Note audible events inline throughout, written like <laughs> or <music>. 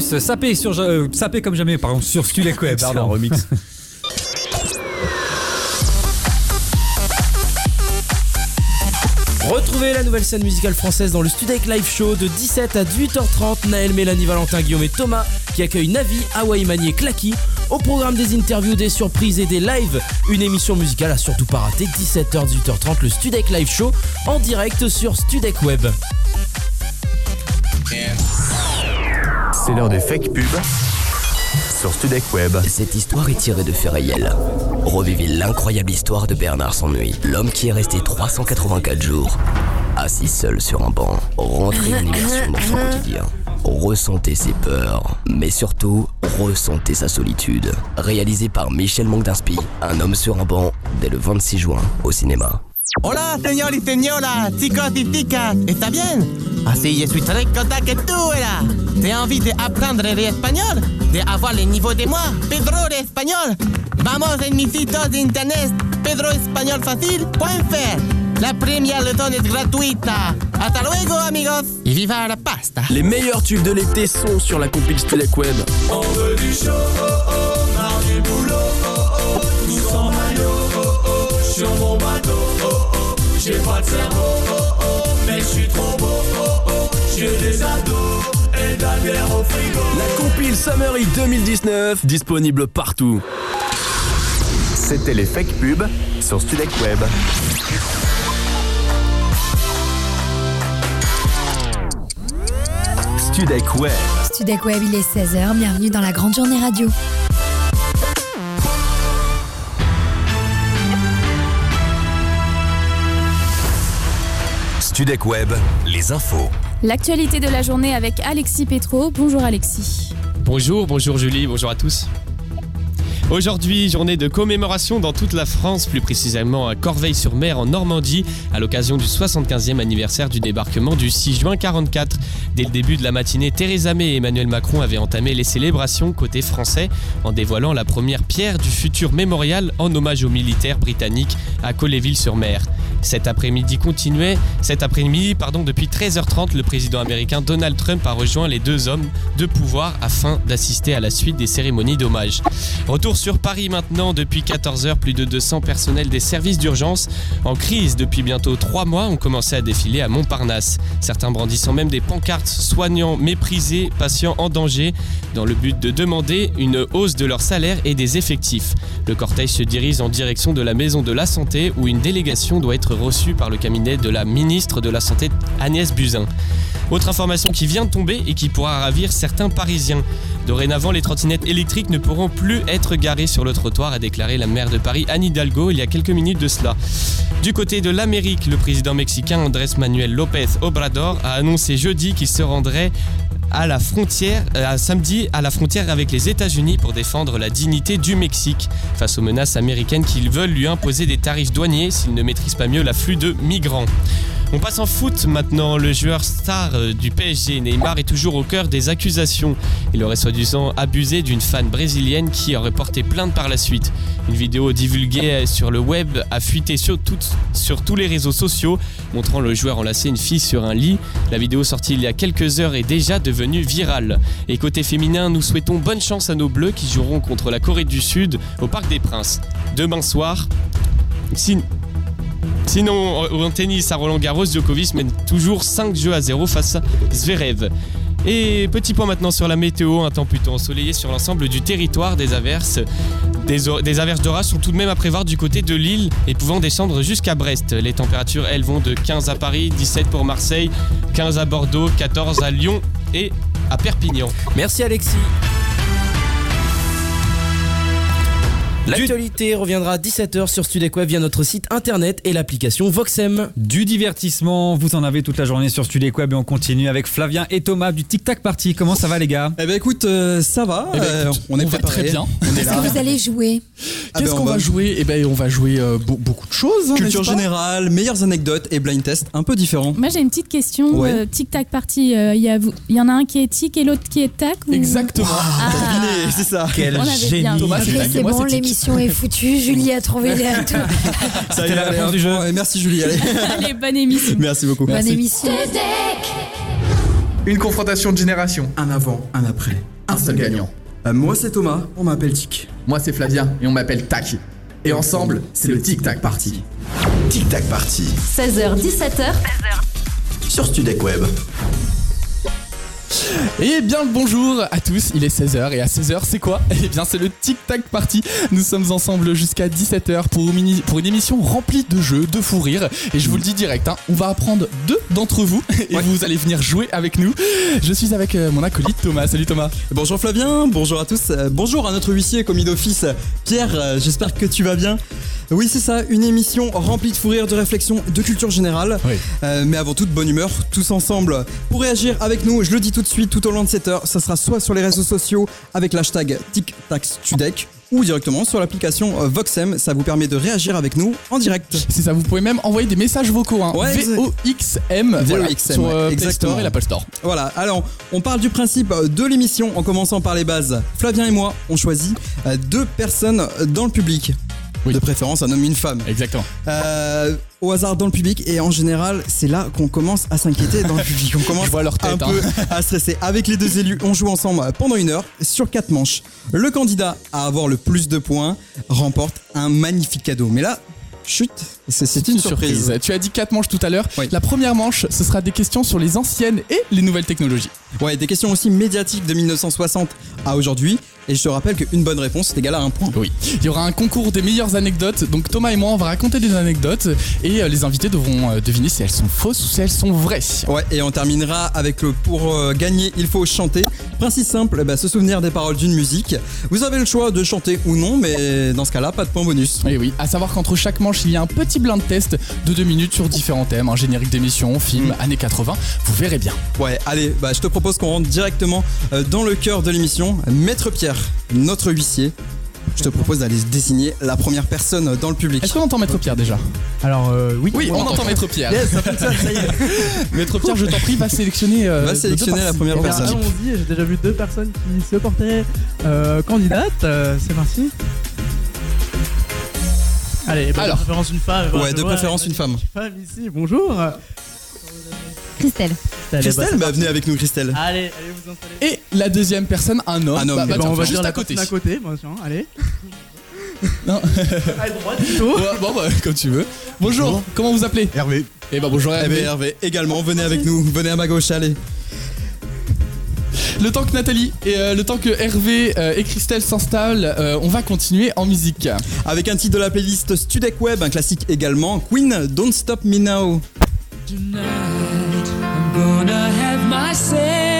Gims, sapé, sur, euh, sapé comme jamais, pardon, sur Studek Web. <laughs> C'est un Pardon. remix. Retrouvez la nouvelle scène musicale française dans le Studek Live Show de 17 à 18h30. Naël, Mélanie, Valentin, Guillaume et Thomas qui accueillent Navi, Hawaii Mani et Clacky. Au programme des interviews, des surprises et des lives. Une émission musicale à surtout pas rater. 17h, 18h30, le Studek Live Show en direct sur Studek Web. C'est l'heure des fake pubs sur Studek Web. Cette histoire est tirée de réels. Revivez l'incroyable histoire de Bernard S'ennuie, l'homme qui est resté 384 jours assis seul sur un banc. Rentrez en immersion dans son quotidien. Ressentez ses peurs, mais surtout, ressentez sa solitude. Réalisé par Michel Manque un homme sur un banc, dès le 26 juin, au cinéma. Hola, señor y señora, chicos y chicas, ¿está bien? Así, je suis très content que tú era. ¿Te envie d'apprendre el español? ¿De avoir le niveau de moi, Pedro de español? Vamos en mi sitio de internet, pedroespagnolfacil.fr. La première leçon est gratuite. Hasta luego, amigos. Y viva la pasta. Les meilleurs tubes de l'été sont sur la compil Studek Web. On veut du show, oh oh, marre du boulot, oh oh, tous en maillot, oh oh, sur mon bateau, j'ai pas de cerveau, oh oh, mais je suis trop beau, oh oh, j'ai des ados et de la bière au frigo. La compil Summer Hit 2019, disponible partout. C'était les fake pubs sur Studek Web. Studek Web. Studek Web, il est 16h, bienvenue dans la grande journée radio. Studek Web, les infos. L'actualité de la journée avec Alexis Petro. Bonjour Alexis. Bonjour, bonjour Julie, bonjour à tous. Aujourd'hui, journée de commémoration dans toute la France, plus précisément à Corveil-sur-Mer en Normandie, à l'occasion du 75e anniversaire du débarquement du 6 juin 44. Dès le début de la matinée, Theresa May et Emmanuel Macron avaient entamé les célébrations côté français en dévoilant la première pierre du futur mémorial en hommage aux militaires britanniques à Colléville-sur-Mer. Cet après-midi continuait, cet après-midi, depuis 13h30, le président américain Donald Trump a rejoint les deux hommes de pouvoir afin d'assister à la suite des cérémonies d'hommage. Retour sur Paris maintenant, depuis 14h, plus de 200 personnels des services d'urgence en crise depuis bientôt 3 mois ont commencé à défiler à Montparnasse. Certains brandissant même des pancartes soignants méprisés, patients en danger, dans le but de demander une hausse de leur salaire et des effectifs. Le cortège se dirige en direction de la maison de la santé où une délégation doit être reçue par le cabinet de la ministre de la Santé Agnès Buzyn. Autre information qui vient de tomber et qui pourra ravir certains Parisiens. Dorénavant, les trottinettes électriques ne pourront plus être garées sur le trottoir, a déclaré la maire de Paris Anne Hidalgo il y a quelques minutes de cela. Du côté de l'Amérique, le président mexicain Andrés Manuel López Obrador a annoncé jeudi qu'il se rendrait à la frontière, euh, samedi à la frontière avec les États-Unis pour défendre la dignité du Mexique face aux menaces américaines qui veulent lui imposer des tarifs douaniers s'il ne maîtrise pas mieux l'afflux de migrants. On passe en foot maintenant. Le joueur star euh, du PSG, Neymar, est toujours au cœur des accusations. Il aurait soi-disant abusé d'une fan brésilienne qui aurait porté plainte par la suite. Une vidéo divulguée sur le web a fuité sur, tous les réseaux sociaux, montrant le joueur enlacer une fille sur un lit. La vidéo sortie il y a quelques heures est déjà devenue virale. Et côté féminin, nous souhaitons bonne chance à nos Bleus qui joueront contre la Corée du Sud au Parc des Princes demain soir. Sinon, en en tennis à Roland Garros, Djokovic mène toujours 5 jeux à 0 face à Zverev. Et petit point maintenant sur la météo, un temps plutôt ensoleillé sur l'ensemble du territoire des averses. Des averses d'orage sont tout de même à prévoir du côté de Lille et pouvant descendre jusqu'à Brest. Les températures, elles, vont de 15 à Paris, 17 pour Marseille, 15 à Bordeaux, 14 à Lyon et à Perpignan. Merci Alexis. L'actualité reviendra à 17h sur Studek Web via notre site internet et l'application Voxem. Du divertissement, vous en avez toute la journée sur Studek Web et on continue avec Flavien et Thomas du Tic Tac Party. Comment ça va les gars? Eh ben écoute, euh, ça va. Eh ben, euh, on est on va préparé. très bien. Qu'est-ce que vous allez jouer? Ah Qu'est-ce ben, qu'on on va va- jouer Eh ben, on va jouer euh, beau- beaucoup de choses. hein, Culture générale, meilleures anecdotes et blind test un peu différents. Moi j'ai une petite question. Ouais. euh, tic tac party. euh, Il y, en a un qui est tic et l'autre qui est tac. ou- Exactement. Ah. C'est ça. Quel On avait bien. Thomas, Ok, c'est tac, et c'est moi, bon, c'est tic. L'émission est foutue. Julie a trouvé les <laughs> atouts. Ça y la réponse du jeu. et Merci Julie, allez. Allez, bonne émission. Merci beaucoup. Bonne émission. Une confrontation de génération. Un avant, un après. Un seul gagnant. Euh, moi c'est Thomas, on m'appelle Tic. Moi c'est Flavien et on m'appelle Tac. Et ensemble, c'est le Tic Tac Party. Tic Tac Party 16h-17h. sur Studek Web. Et bien le bonjour à tous, il est 16h et à 16h c'est quoi? Eh bien c'est le Tic Tac Party. Nous sommes ensemble jusqu'à 17h pour, pour une émission remplie de jeux, de fou rire. Et je vous le dis direct, hein, on va apprendre deux d'entre vous <laughs> et vous allez venir jouer avec nous. Je suis avec euh, mon acolyte Thomas. Salut Thomas. Bonjour Flavien, bonjour à tous, euh, bonjour à notre huissier commis d'office Pierre, euh, j'espère que tu vas bien. Oui c'est ça, une émission remplie de fou rire, de réflexion, de culture générale, Euh, mais avant tout de bonne humeur, tous ensemble. Pour réagir avec nous, je le dis tout de suite, tout au long de cette heure, ça sera soit sur les réseaux sociaux avec l'hashtag TicTacStudec ou directement sur l'application euh, Voxem, ça vous permet de réagir avec nous en direct. C'est ça, vous pouvez même envoyer des messages vocaux. Hein. Ouais. VOXM, voilà, VOXM, sur euh, ouais, Play Store et l'Apple Store. Voilà, alors on parle du principe de l'émission en commençant par les bases. Flavien et moi, on choisit euh, deux personnes dans le public. De préférence un homme et une femme. Exactement. Euh, au hasard dans le public et en général c'est là qu'on commence à s'inquiéter dans le <laughs> public. On commence Je vois leur tête, un hein. peu à stresser. Avec les deux élus, on joue ensemble pendant une heure sur quatre manches. Le candidat à avoir le plus de points remporte un magnifique cadeau. Mais là, chut, c'est une, surprise. Tu as dit quatre manches tout à l'heure. La première manche, ce sera des questions sur les anciennes et les nouvelles technologies. Ouais, des questions aussi médiatiques de 1960 à aujourd'hui. Et je te rappelle qu'une bonne réponse est égale à un point. Oui. Il y aura un concours des meilleures anecdotes. Donc Thomas et moi, on va raconter des anecdotes et euh, les invités devront euh, deviner si elles sont fausses ou si elles sont vraies. Ouais, et on terminera avec le pour euh, gagner, il faut chanter. Principe simple, bah, se souvenir des paroles d'une musique. Vous avez le choix de chanter ou non, mais dans ce cas-là, pas de point bonus. Et oui, à savoir qu'entre chaque manche, il y a un petit blind test de deux minutes sur différents thèmes, un générique d'émission, film, années 80. Vous verrez bien. Ouais, allez, bah, je te propose qu'on rentre directement euh, dans le cœur de l'émission. Maître Pierre, notre huissier. Je te propose d'aller désigner la première personne dans le public. Est-ce qu'on entend Maître Pierre déjà? Alors euh, oui, Oui, on, entend Maître Pierre. Yes, ça fonctionne, ça y est. <laughs> Maître Pierre, je t'en prie, va sélectionner. euh, Va sélectionner deux la première Eh personne. Allons-y, j'ai déjà vu deux personnes qui se portaient euh, candidates. Euh, c'est parti. Allez, bah, Alors. de préférence une femme. Ouais, Voilà, de vois, préférence y a une femme. Femme ici, bonjour. Christelle. Christelle, bah, venez avec nous, Christelle. Allez, allez vous installer. Et la deuxième personne, un homme. Un homme. Bah, bah, tiens, on va juste dire à la côté. à côté. Bon, tiens, allez. <laughs> Non. <laughs> À droite plutôt. Ouais, bon, bah, comme tu veux. Bonjour, comment vous appelez? Hervé. Eh ben bonjour Hervé. Hervé, également, venez avec nous, venez à ma gauche, allez. Le temps que Nathalie et euh, le temps que Hervé euh, et Christelle s'installent, euh, on va continuer en musique. Avec un titre de la playlist Studek Web, un classique également, Queen, Don't Stop Me Now. Tonight, I'm gonna have myself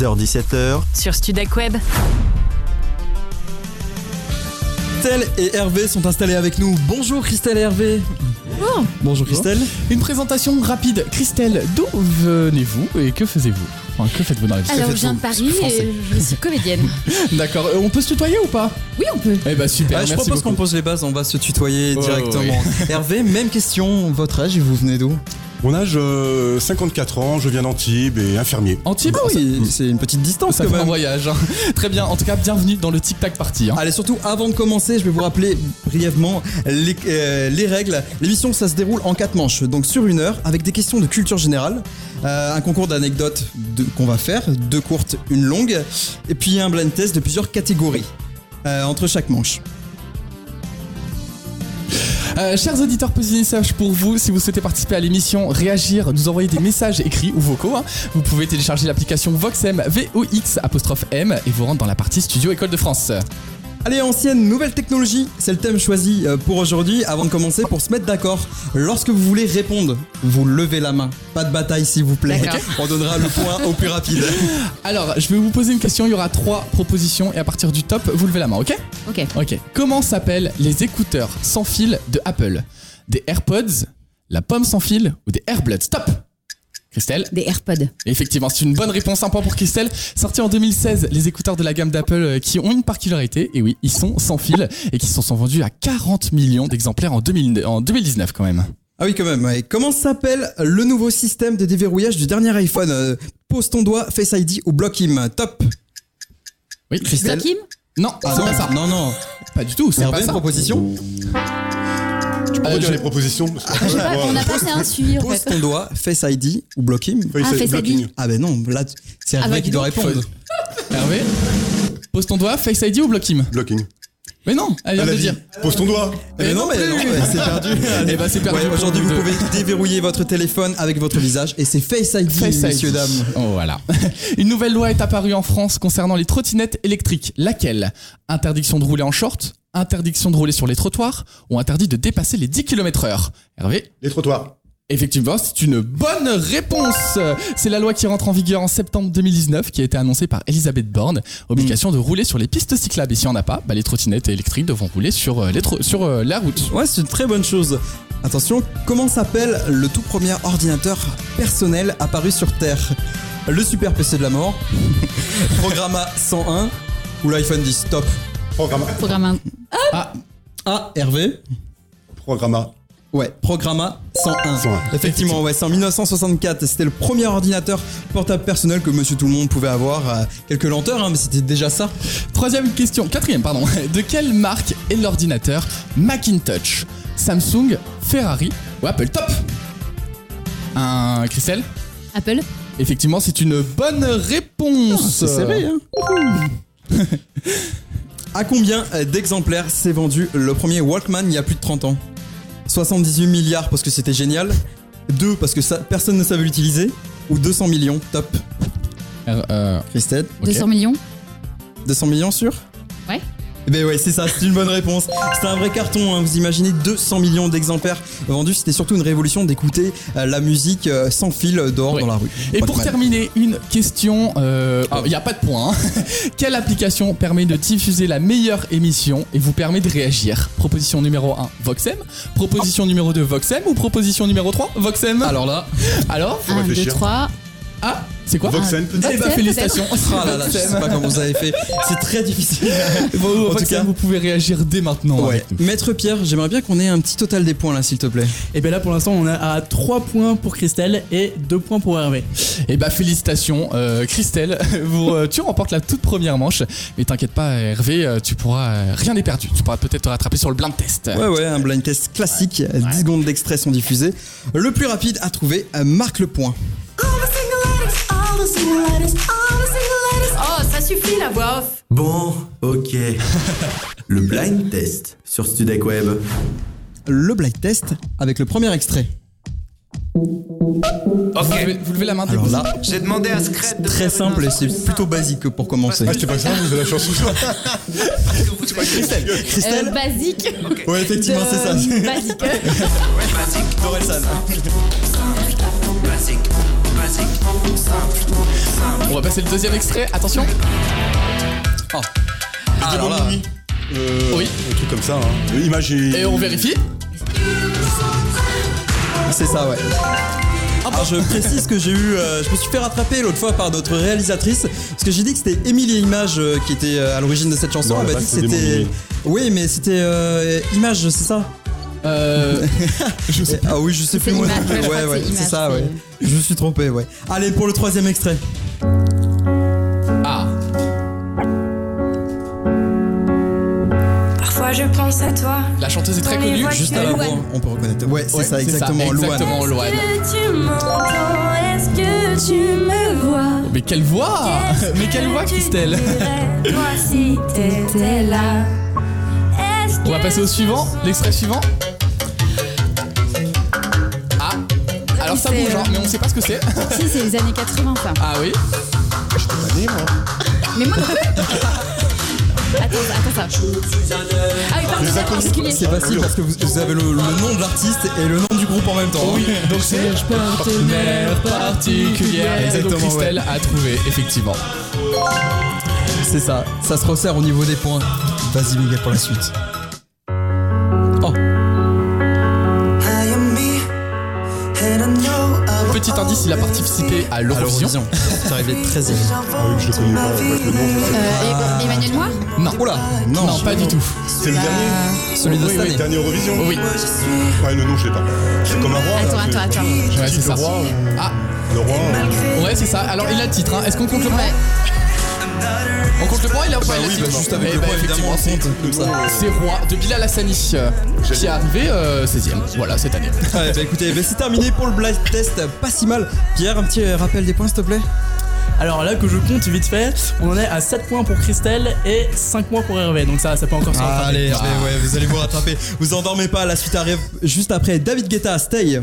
16h-17h, sur Studek Web. Christelle et Hervé sont installés avec nous. Bonjour Christelle et Hervé. Bonjour Christelle. Une présentation rapide. Christelle, d'où venez-vous et que faisiez-vous Enfin, que faites-vous dans la vie Alors, je viens de Paris et je suis comédienne. <laughs> D'accord, euh, on peut se tutoyer ou pas Oui, on peut. Eh bah super, Ah, je merci propose qu'on pose les bases, on va se tutoyer Ouais, directement. Hervé, même question, votre âge et vous venez d'où Mon âge, euh, 54 ans, je viens d'Antibes et infirmier. Antibes Ah oui, c'est une petite distance Ça quand fait un même. voyage. hein. <laughs> Très bien, en tout cas, bienvenue dans le Tic Tac Party. hein. Allez, surtout, avant de commencer, je vais vous rappeler brièvement les, euh, les règles. L'émission, ça se déroule en quatre manches, donc sur une heure, avec des questions de culture générale, euh, un concours d'anecdotes de- qu'on va faire, deux courtes, une longue, et puis un blind test de plusieurs catégories euh, entre chaque manche. Euh, chers auditeurs, petit pour vous. Si vous souhaitez participer à l'émission, réagir, nous envoyer des messages écrits ou vocaux, hein, vous pouvez télécharger l'application VoxM, V-O-X apostrophe M, et vous rendre dans la partie Studio École de France. Allez, ancienne, nouvelle technologie, c'est le thème choisi euh, pour aujourd'hui. Avant de commencer, pour se mettre d'accord, lorsque vous voulez répondre, vous levez la main. Pas de bataille, s'il vous plaît. On donnera le point au plus rapide. <laughs> Alors, je vais vous poser une question. Il y aura trois propositions, et à partir du top, vous levez la main, ok? Ok. Ok. Comment s'appellent les écouteurs sans fil de Apple? Des AirPods, la pomme sans fil ou des AirBluds Stop Christelle Des AirPods. Effectivement, c'est une bonne réponse, un point pour Christelle. Sorti en 2016, les écouteurs de la gamme d'Apple euh, qui ont une particularité, et oui, ils sont sans fil et qui se sont vendus à 40 millions d'exemplaires en, 2000 en 2019 quand même. Ah oui, quand même. ouais. Comment s'appelle le nouveau système de déverrouillage du dernier iPhone Euh, Pose ton doigt, Face ID ou Block Him? Top. Oui, Christelle. Block Him? Non, Ah c'est non, pas ça. non, non. Pas du tout, c'est Hervé, pas une proposition Tu peux Euh, dire je- les propositions pas- on n'a pas fait un suivi en Pose fait. ton doigt, Face ID ou Block Him. Face Ah, ID, Face blocking. ID. Ah ben non, là, c'est Ah Hervé bah, qui doit répondre. Hervé, pose ton doigt, Face ID ou Block Him Blocking. Mais non, elle vient de a dire. Pose ton doigt. Non, mais non, mais c'est perdu. <laughs> Eh ben, c'est perdu Ouais, Aujourd'hui, vous pouvez déverrouiller votre téléphone avec votre visage et c'est Face ID, Face ID. messieurs, dames. Oh, voilà. <laughs> Une nouvelle loi est apparue en France concernant les trottinettes électriques. Laquelle? Interdiction de rouler en short, interdiction de rouler sur les trottoirs ou interdit de dépasser les 10 km heure Hervé Les trottoirs. Effectivement, c'est une bonne réponse. C'est la loi qui rentre en vigueur en septembre 2019 qui a été annoncée par Elisabeth Borne. Obligation de rouler sur les pistes cyclables. Et s'il n'y en a pas, bah, les trottinettes électriques devront rouler sur, euh, les tro- sur euh, la route. Ouais, c'est une très bonne chose. Attention, comment s'appelle le tout premier ordinateur personnel apparu sur Terre? Le super PC de la mort, <laughs> Programma 101 ou l'iPhone 10 Top Programma. Programme un- Ah, Ah, Hervé Programma. Ouais, Programma 101. 101. Effectivement, ouais, c'est en 1964. C'était le premier ordinateur portable personnel que monsieur tout le monde pouvait avoir. euh, quelques lenteurs, hein, mais c'était déjà ça. Troisième question, quatrième pardon. <laughs> De quelle marque est l'ordinateur Macintosh? Samsung, Ferrari ou Apple? Top Un Christelle? Apple. Effectivement, c'est une bonne réponse. C'est serré, hein <laughs> <laughs> À combien euh, d'exemplaires s'est vendu le premier Walkman il y a plus de 30 ans? 78 milliards parce que c'était génial. 2 parce que ça, personne ne savait l'utiliser. Ou 200 millions, top. Euh, euh, Christelle ok. 200 millions 200 millions sûr. Ben ouais, c'est ça, c'est une bonne réponse. C'était un vrai carton, hein. vous imaginez 200 millions d'exemplaires vendus. C'était surtout une révolution d'écouter euh, la musique euh, sans fil dehors dans la rue. Et Pas pour terminer, une question. Il n'y a pas de point. hein. <laughs> Quelle application permet de diffuser la meilleure émission et vous permet de réagir? Proposition numéro 1, Voxem. Proposition numéro 2, Voxem. Ou proposition numéro 3, Voxem Alors là. Alors? Un, deux, trois. Ah, c'est quoi Voxem, Eh ben, Voxem, félicitations. Ah là là, je sais pas comment vous avez fait. C'est très difficile. Bon, <laughs> En tout cas- vous pouvez réagir dès maintenant. Ouais. Maître Pierre, j'aimerais bien qu'on ait un petit total des points là, s'il te plaît. Et bien là pour l'instant on est à 3 points pour Christelle et 2 points pour Hervé. Eh bah félicitations euh, Christelle, <laughs> vous, euh, tu remportes la toute première manche. Mais t'inquiète pas Hervé, euh, tu pourras euh, rien n'est perdu. Tu pourras peut-être te rattraper sur le blind test. Ouais, ouais, un blind test classique. 10 secondes d'extrait sont diffusés. Le plus rapide à trouver marque le point. Oh, ça suffit la voix off. Bon, ok. <laughs> Le blind test sur Studek Web. Le blind test avec le premier extrait. Vous, levez, vous levez la main. Alors là, J'ai demandé à Scred de très faire simple et c'est plutôt basique pour commencer. Ah, c'était pas ça, vous avez la chanson. <laughs> Christelle, Euh, Christelle basique. Ouais, effectivement, c'est ça. Basique. <laughs> Dorelsan. Basique, basique, simple, simple. On va passer le deuxième extrait. Attention. Oh. Alors là. Euh, Oui. Un truc comme ça. Hein. Euh, Image et. Et on vérifie. C'est ça, ouais. Alors je précise que j'ai eu, euh, je me suis fait rattraper l'autre fois par notre réalisatrice parce que j'ai dit que c'était Émilie et Image euh, qui était euh, à l'origine de cette chanson. Non, Elle m'a là-bas, dit que c'est c'était, oui, mais c'était euh, Image, c'est ça? Euh, <laughs> je sais Ah oui, je sais plus. Image, ouais, ouais, ouais, c'est ça, ouais. Je me suis trompé, ouais. Allez pour le troisième extrait. Ah. Parfois je pense à toi. La chanteuse est très connue. Juste à la voix, on peut reconnaître. Ouais, c'est ça, exactement. Exactement, Louane. Est-ce que tu m'entends? Est-ce que tu me vois? Mais quelle voix? Mais quelle voix, Christelle? Moi si t'étais là? Est-ce On va passer au suivant, l'extrait suivant. Ça C'est, bouge, hein, euh, mais on sait pas ce que c'est. <laughs> Si, c'est les années 80 ça. Ah oui. Mais moi non plus. <laughs> Attends, attends ça. Ah oui, pardon, c'est particulier. C'est facile parce que vous, vous avez le, le nom de l'artiste et le nom du groupe en même temps. Oui, donc c'est partenaire particulière. Exactement, Donc Christelle a trouvé, effectivement. C'est ça, ça se resserre au niveau des points. Vas-y Miguel pour la suite. 2010, il a participé à l'Eurovision. C'est arrivé 13 ah e Emmanuel Noir Non. Oula Non, non pas du tout. C'est le dernier Celui de cette année. dernier Eurovision Oui. Ouais, le nom, je sais pas. C'est comme un roi. Attends, attends, attends. Ouais, c'est ça. Le roi. Ah. Le roi. Euh, ouais, c'est ça. Alors, il a le titre. Hein. Est-ce qu'on compte le roi on compte le point, il a, ouais, il a oui, bah, juste avec Eh le bah, point, évidemment, effectivement, on compte comme ça. c'est Roi de Bilal Hassani euh, qui est arrivé euh, 16ème. Voilà, cette année. Ouais, <laughs> bah écoutez, bah, c'est terminé pour le blind test, pas si mal. Pierre, un petit euh, rappel des points s'il te plaît Alors là que je compte vite fait, on en est à 7 points pour Christelle et 5 points pour Hervé. Donc ça, ça peut encore se rattraper. Allez, Hervé, ouais, vous allez vous rattraper. Vous endormez pas, la suite arrive juste après David Guetta, Stay.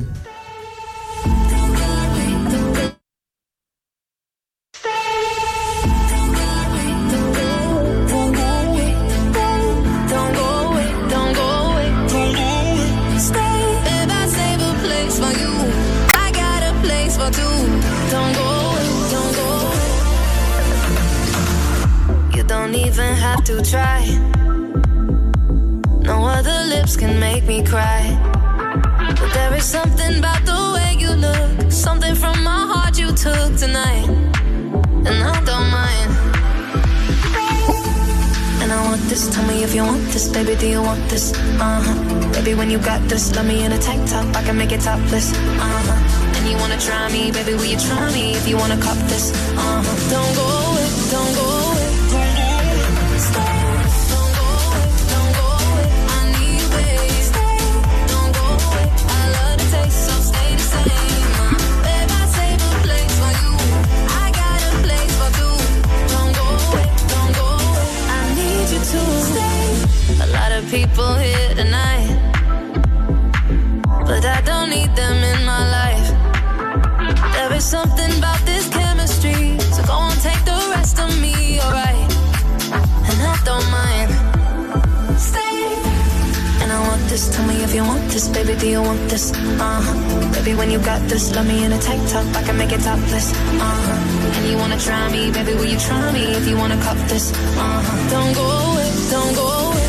Topless. Uh huh. And you wanna try me, baby? Will you try me if you wanna cup this? Uh huh. Don't go away, don't go away.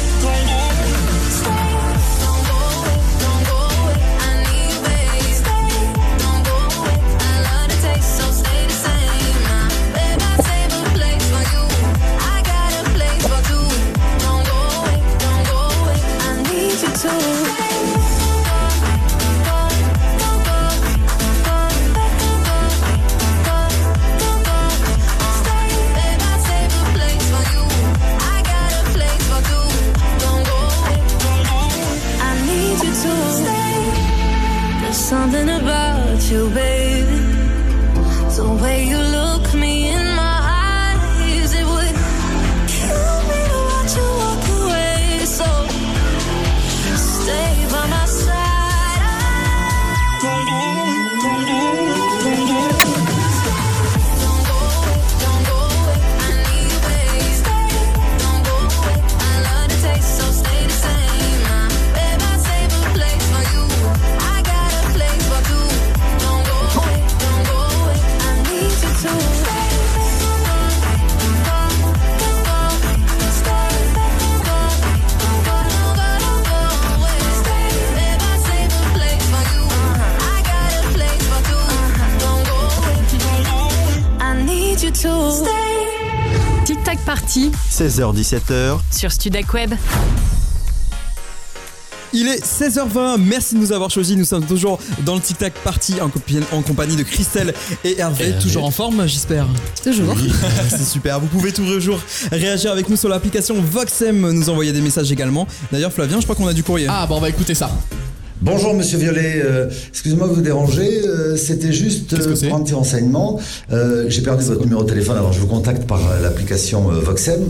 16h-17h, sur Studek Web. Il est 16h20, merci de nous avoir choisis. Nous sommes toujours dans le Tic Tac Party en, compagnie de Christelle et Hervé. Toujours en forme, j'espère. Toujours. <laughs> C'est super. Vous pouvez tous les jours réagir avec nous sur l'application Voxem, nous envoyer des messages également. D'ailleurs, Flavien, je crois qu'on a du courrier. Ah, bon, on va écouter ça. Bonjour Monsieur Violet, Euh, excusez-moi de vous déranger, euh, c'était juste euh, pour un petit renseignement. Euh, J'ai perdu votre numéro de téléphone, alors je vous contacte par euh, l'application euh, Voxem.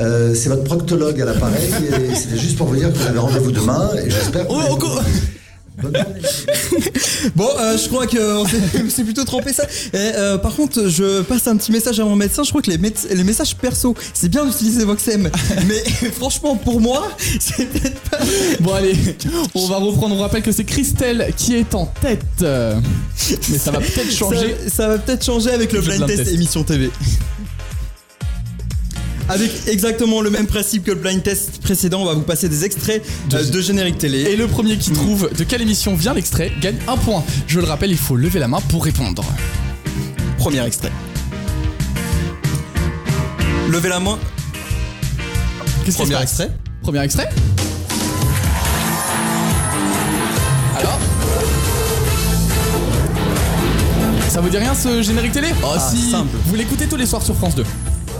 Euh, C'est votre proctologue à l'appareil et <laughs> c'était juste pour vous dire que vous avez rendez-vous demain et j'espère que... <laughs> Bon, euh, je crois que <laughs> s'est plutôt trompé ça. Et, euh, par contre, je passe un petit message à mon médecin. Je crois que les, messages perso, c'est bien d'utiliser Voxem, <laughs> mais franchement, pour moi, c'est peut-être pas. Bon allez, on va reprendre. On rappelle que c'est Christelle qui est en tête. Mais ça va peut-être changer. Ça, ça va peut-être changer avec le Le blind blind test test. émission TV. Avec exactement le même principe que le blind test précédent, on va vous passer des extraits euh, de, générique télé. Et le premier qui trouve de quelle émission vient l'extrait gagne un point. Je le rappelle, il faut lever la main pour répondre. Premier extrait. Levez la main. Qu'est-ce qui se Premier passe extrait. Premier extrait Alors Ça vous dit rien ce générique télé? Oh Ah, si simple. Vous l'écoutez tous les soirs sur France 2.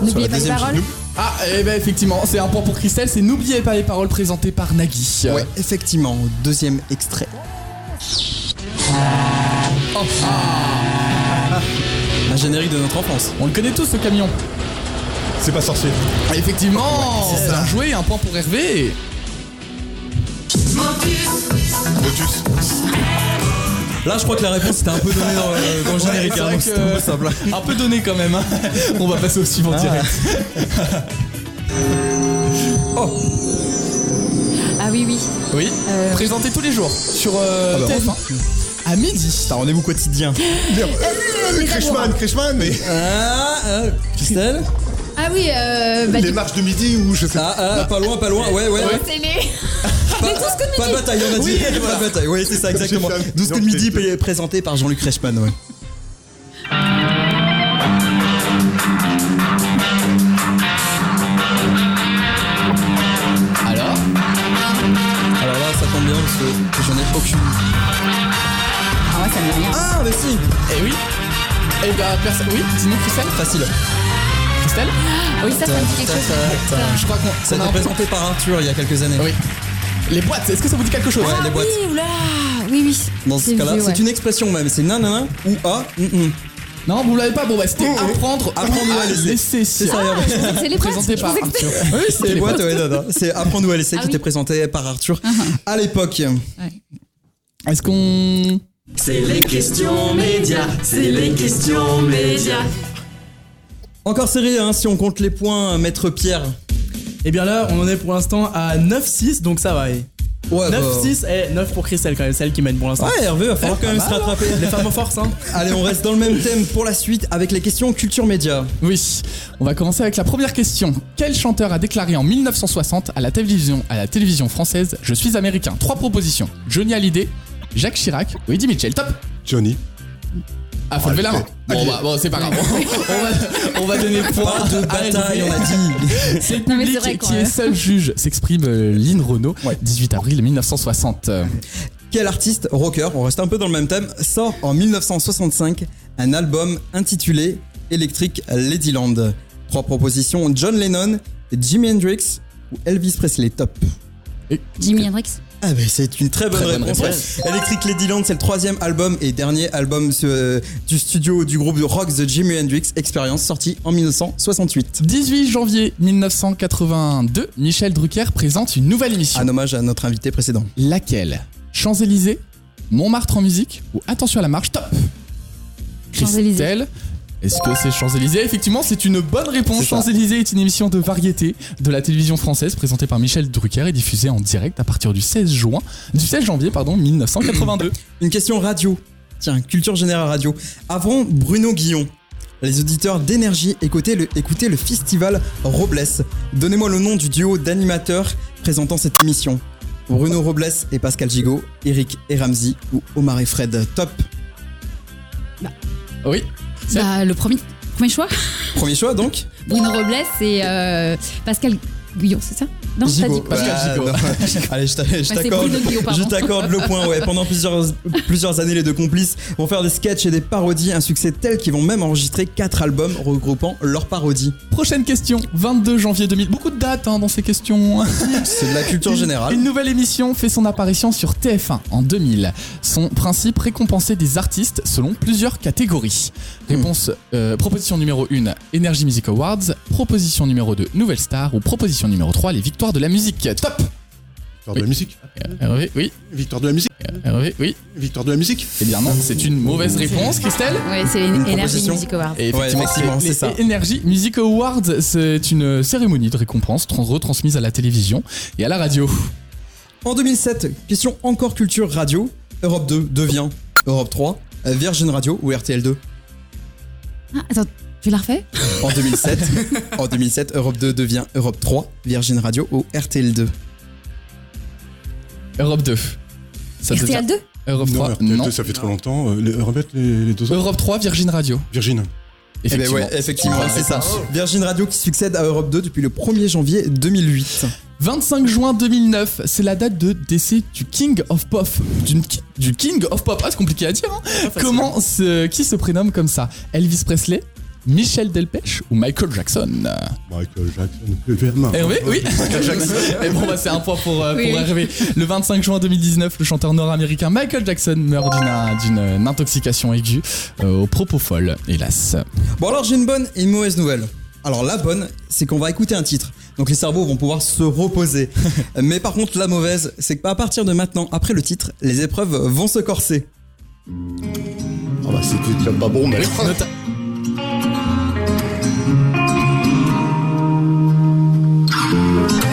N'oubliez pas les paroles. Ah, et ben effectivement, c'est un point pour Christelle, c'est N'oubliez pas les paroles présentées par Nagui. Ouais, effectivement. Deuxième extrait. Oh, ah. Un générique de notre enfance. On le connaît tous ce camion. C'est pas sorcier. Ah, Effectivement, C'est ça. bien joué, un point pour Hervé. Motus. Là, je crois que la réponse était un peu donnée dans, euh, dans le Ouais, générique. hein, donc c'était un peu simple. Un peu donné quand même. hein. On va passer au suivant Ah. direct. Ah oui, oui. Oui, Euh, présenté tous les jours sur euh, Ah bah, TF1. À midi. C'est un rendez-vous quotidien. <gasps> Krishman, Krishman, mais Ah, ah, Christelle Ah oui, euh, bah, les du- marches de midi ou je sais ah, ah, pas loin, pas loin. Ouais, ouais. ouais. c'est les. Pas, 12 coups de pas bataille, on a dit. Oui, pas bataille. Oui, c'est ça, exactement. J'ai fait un- 12 coups de Non, midi présenté par Jean-Luc Reichmann, ouais. Alors Alors là, ça tombe bien parce que j'en ai aucune. Ah ouais, ça me dit rien. Ah, mais si Eh oui. Eh bah personne. Oui, dis-nous Christelle. Facile. Christelle Oui, ça, ça me dit quelque chose. Je crois qu'on. Ça a été un- présenté par Arthur il y a quelques années. Oui. Les boîtes, est-ce que ça vous dit quelque chose Ouais, les boîtes. Oui, oula. Oui, oui. Dans ce cas-là, c'est une expression même. C'est nanana ou a. mm, mm. Non, vous l'avez pas. Bon bah c'était apprendre, Apprendre ou à laisser. laisser. C'est ça, Ah, c'est les boîtes. Présenté par Arthur. Oui, C'est les boîtes, ouais, non, non. <laughs> C'est Apprendre ou à laisser Ah qui oui. était présenté par Arthur à l'époque. Est-ce qu'on. C'est les questions médias, c'est les questions médias. Encore serré, hein, si on compte les points, Maître Pierre. Et bien là, on en est pour l'instant à 9-6, donc ça va. et Ouais, 9, bah. 6 et 9 pour Christelle quand même, celle qui mène pour l'instant. Ouais, Hervé, va falloir Eh, quand même se mal, rattraper. hein. Les femmes en force, hein. <laughs> Allez, on reste dans le même thème pour la suite avec les questions culture média. Oui, on va commencer avec la première question. Quel chanteur a déclaré en 1960 à la télévision, à la télévision française Je suis américain Trois propositions. Johnny Hallyday, Jacques Chirac ou Eddie Mitchell. Top Johnny. Ah, faut lever la main. Bon, bah, bon, c'est pas grave. <laughs> on, va, on va donner point. De bataille, on a dit. <laughs> C'est le Non, public vrai, qui est seul juge, s'exprime euh, Lynn Renault, 18 avril 1960. Euh, Quel artiste rocker, on reste un peu dans le même thème, sort en 1965 un album intitulé Electric Ladyland? Trois propositions John Lennon, Jimi Hendrix ou Elvis Presley. Top. Jimi Hendrix Ah ben c'est une très bonne Très bonne réponse. Electric Ladyland, c'est le troisième album et dernier album euh, du studio du groupe de rock The Jimi Hendrix Experience, sorti en 1968. 18 janvier 1982, Michel Drucker présente une nouvelle émission. Un hommage à notre invité précédent. Laquelle? Champs-Élysées, Montmartre en musique ou Attention à la marche Top Champs-Élysées. Christelle, est-ce que c'est Champs-Élysées Effectivement, c'est une bonne réponse. Champs-Élysées est une émission de variété de la télévision française présentée par Michel Drucker et diffusée en direct à partir du 16 juin, du 16 janvier pardon 1982. <coughs> Une question radio. Tiens, culture générale radio. Avant Bruno Guillon, les auditeurs d'énergie écoutaient le, écoutaient le festival Robles. Donnez-moi le nom du duo d'animateurs présentant cette émission. Bruno Robles et Pascal Gigot, Eric et Ramsey ou Omar et Fred. Top. Oui. Bah, le premier, premier choix. Premier choix donc. Bruno Robles et euh, Pascal Guyon, c'est ça? Non, t'as dit Pascal Ah, non. <laughs> Allez, je c'est t'accorde le point. Ouais, pendant plusieurs, plusieurs années, les deux complices vont faire des sketchs et des parodies, un succès tel qu'ils vont même enregistrer quatre albums regroupant leurs parodies. Prochaine question, 22 janvier 2000. Beaucoup de dates hein, dans ces questions. <laughs> C'est de la culture générale. Une nouvelle émission fait son apparition sur TF1 en 2000. Son principe récompenser des artistes selon plusieurs catégories. Réponse euh, proposition numéro 1 Energy Music Awards, proposition numéro 2 Nouvelle Star ou proposition numéro 3 les victoires de la musique. Top Victoire de la musique. Hervé, oui. Victoire de la musique. Hervé, oui. Victoire de la musique. Eh bien non, c'est une mauvaise réponse, Christelle. Ouais, c'est les Une Energy proposition. Music Awards. Et effectivement, c'est ça. Energy Music Awards, c'est une cérémonie de récompense trans- retransmise à la télévision et à la radio. En 2007, question encore culture radio, Europe 2 devient Europe 3, euh, Virgin Radio ou RTL 2 Ah, attends, tu l'as refait En 2007, en 2007, Europe 2 devient Europe 3, Virgin Radio ou RTL 2 Europe 2. Ça RTL devient 2 Europe 3, non, RTL2, non. ça fait trop longtemps. Euh, les- remettre les, les deux autres. Europe 3, Virgin Radio. Virgin. Eh ben Effectivement. ouais, effectivement, Bonne c'est ça. Virgin Radio qui succède à Europe 2 depuis le 1er janvier 2008. 25 juin 2009, c'est la date de décès du King of Pop. Du, du King of Pop, ah, c'est compliqué à dire. hein. Comment se, qui se prénomme comme ça? Elvis Presley, Michel Delpech ou Michael Jackson Michael Jackson. Levez la main. Hervé, oui. <laughs> <laughs> Et bon, bah, c'est un point pour, euh, Oui, pour oui. Hervé. Le 25 juin 2019, le chanteur nord-américain Michael Jackson meurt d'une d'une intoxication aiguë euh, au propofol, hélas. Bon alors j'ai une bonne et une mauvaise nouvelle. Alors la bonne, c'est qu'on va écouter un titre. Donc les cerveaux vont pouvoir se reposer. <laughs> Mais par contre la mauvaise, c'est que à partir de maintenant, après le titre, les épreuves vont se corser. Ah bah c'était déjà pas bon, mais.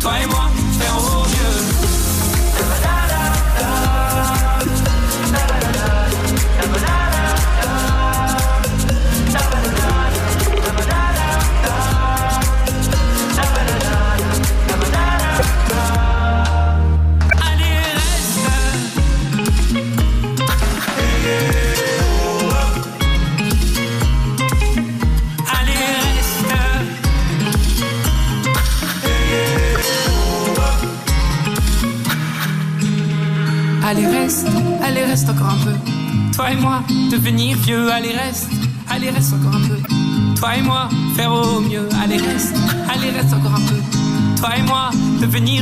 peu.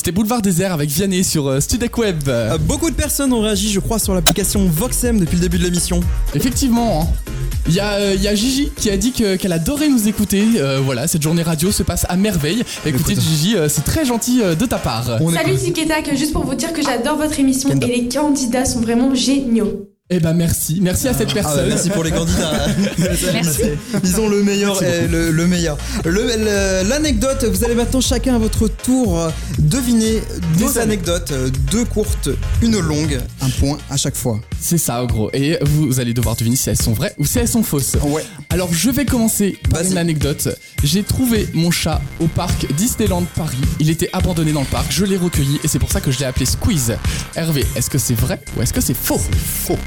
C'était Boulevard Désert avec Vianney sur euh, Studec Web. Euh, beaucoup de personnes ont réagi, je crois, sur l'application Voxem depuis le début de l'émission. Effectivement. hein. Il y, a, euh, il y a Gigi qui a dit que- qu'elle adorait nous écouter. Euh, voilà, cette journée radio se passe à merveille. Écoutez, Gigi, euh, c'est très gentil de ta part. Salut Tic et Tac, juste pour vous dire que j'adore votre émission et les candidats sont vraiment géniaux. Eh ben merci, merci à cette Ah, personne. merci pour les candidats. <laughs> Merci. Ils ont le meilleur, le, le meilleur. Le- le- L'anecdote, vous allez maintenant chacun à votre tour euh, deviner deux anecdotes, euh, deux courtes, une longue, un point à chaque fois. C'est ça, en gros. Et vous allez devoir deviner si elles sont vraies ou si elles sont fausses. Ouais. Alors, je vais commencer par une anecdote. J'ai trouvé mon chat au parc Disneyland Paris. Il était abandonné dans le parc. Je l'ai recueilli et c'est pour ça que je l'ai appelé Squeeze. Hervé, est-ce que c'est vrai ou est-ce que c'est faux? Faux.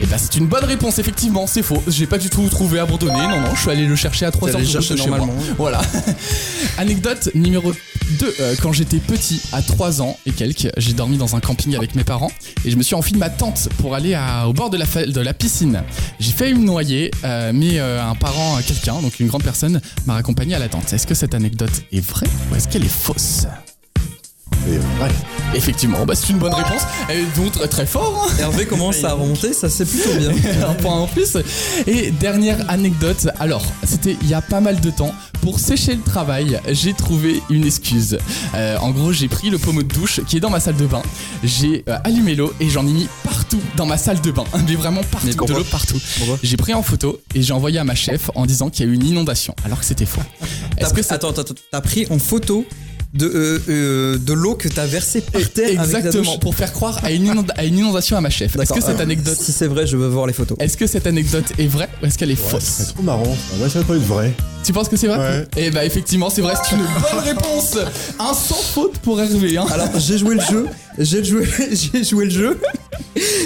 Et bah, c'est une bonne réponse, effectivement, c'est faux. J'ai pas du tout trouvé abandonné. Non, non, je suis allé le chercher à 3 T'es heures de route moi. normalement. Voilà. <laughs> Anecdote numéro 2. quand j'étais petit, à 3 ans et quelques, j'ai dormi dans un camping avec mes parents et je me suis enfui de ma tente pour aller à- au bord de la, de la piscine. J'ai failli me noyer, euh, mais euh, un parent, euh, quelqu'un, donc une grande personne, m'a raccompagné à la tente. Est-ce que cette anecdote est vraie ou est-ce qu'elle est fausse? C'est vrai. Effectivement, bah, c'est une bonne réponse. Et donc très, très fort. hein. Hervé commence à remonter, ça c'est plutôt bien. <laughs> un point en plus. Et dernière anecdote, alors c'était il y a pas mal de temps. Pour sécher le travail, j'ai trouvé une excuse. Euh, en gros, j'ai pris le pommeau de douche qui est dans ma salle de bain. J'ai euh, allumé l'eau et j'en ai mis partout dans ma salle de bain. <laughs> Mais vraiment partout, de l'eau partout. J'ai pris en photo et j'ai envoyé à ma chef en disant qu'il y a eu une inondation, alors que c'était faux. Pris- attends, attends, attends, t'as pris en photo de, euh, euh, de l'eau que t'as versée par terre Exactement, pour faire croire à une, inonda- à une inondation à ma chef. Est-ce D'accord. que cette Alors, anecdote. Si c'est vrai, je veux voir les photos. Est-ce que cette anecdote est vraie ou est-ce qu'elle est fausse C'est trop marrant. Ouais, ça va pas être vrai. Tu penses que c'est vrai Ouais. Eh bah effectivement c'est vrai, c'est une bonne <laughs> réponse Un sans faute pour Hervé hein. Alors j'ai joué le jeu, j'ai joué, <laughs> j'ai joué le jeu.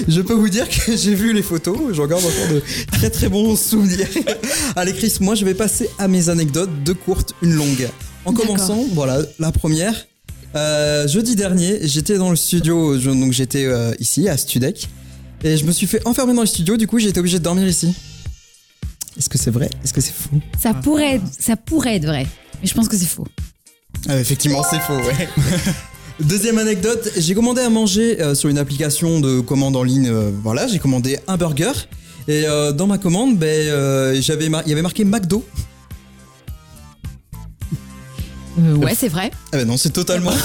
Je peux vous dire que j'ai vu les photos, j'en garde encore de très très bons souvenirs. <laughs> Allez Chris, moi je vais passer à mes anecdotes, deux courtes, une longue. En commençant, voilà, la première. Euh, jeudi dernier, j'étais dans le studio, je- donc j'étais euh, ici à Studec, et je me suis fait enfermer dans le studio, du coup j'ai été obligé de dormir ici. Est-ce que c'est vrai? Est-ce que c'est faux Ça pourrait, être- ça pourrait être vrai, mais je pense que c'est faux. Ah, effectivement, c'est faux, ouais. <laughs> Deuxième anecdote, j'ai commandé à manger euh, sur une application de commande en ligne. euh, voilà, j'ai commandé un burger. Et euh, dans ma commande, ben, euh, j'avais mar- il y avait marqué McDo. Euh, ouais, c'est vrai. Ah ben non, c'est totalement. <laughs>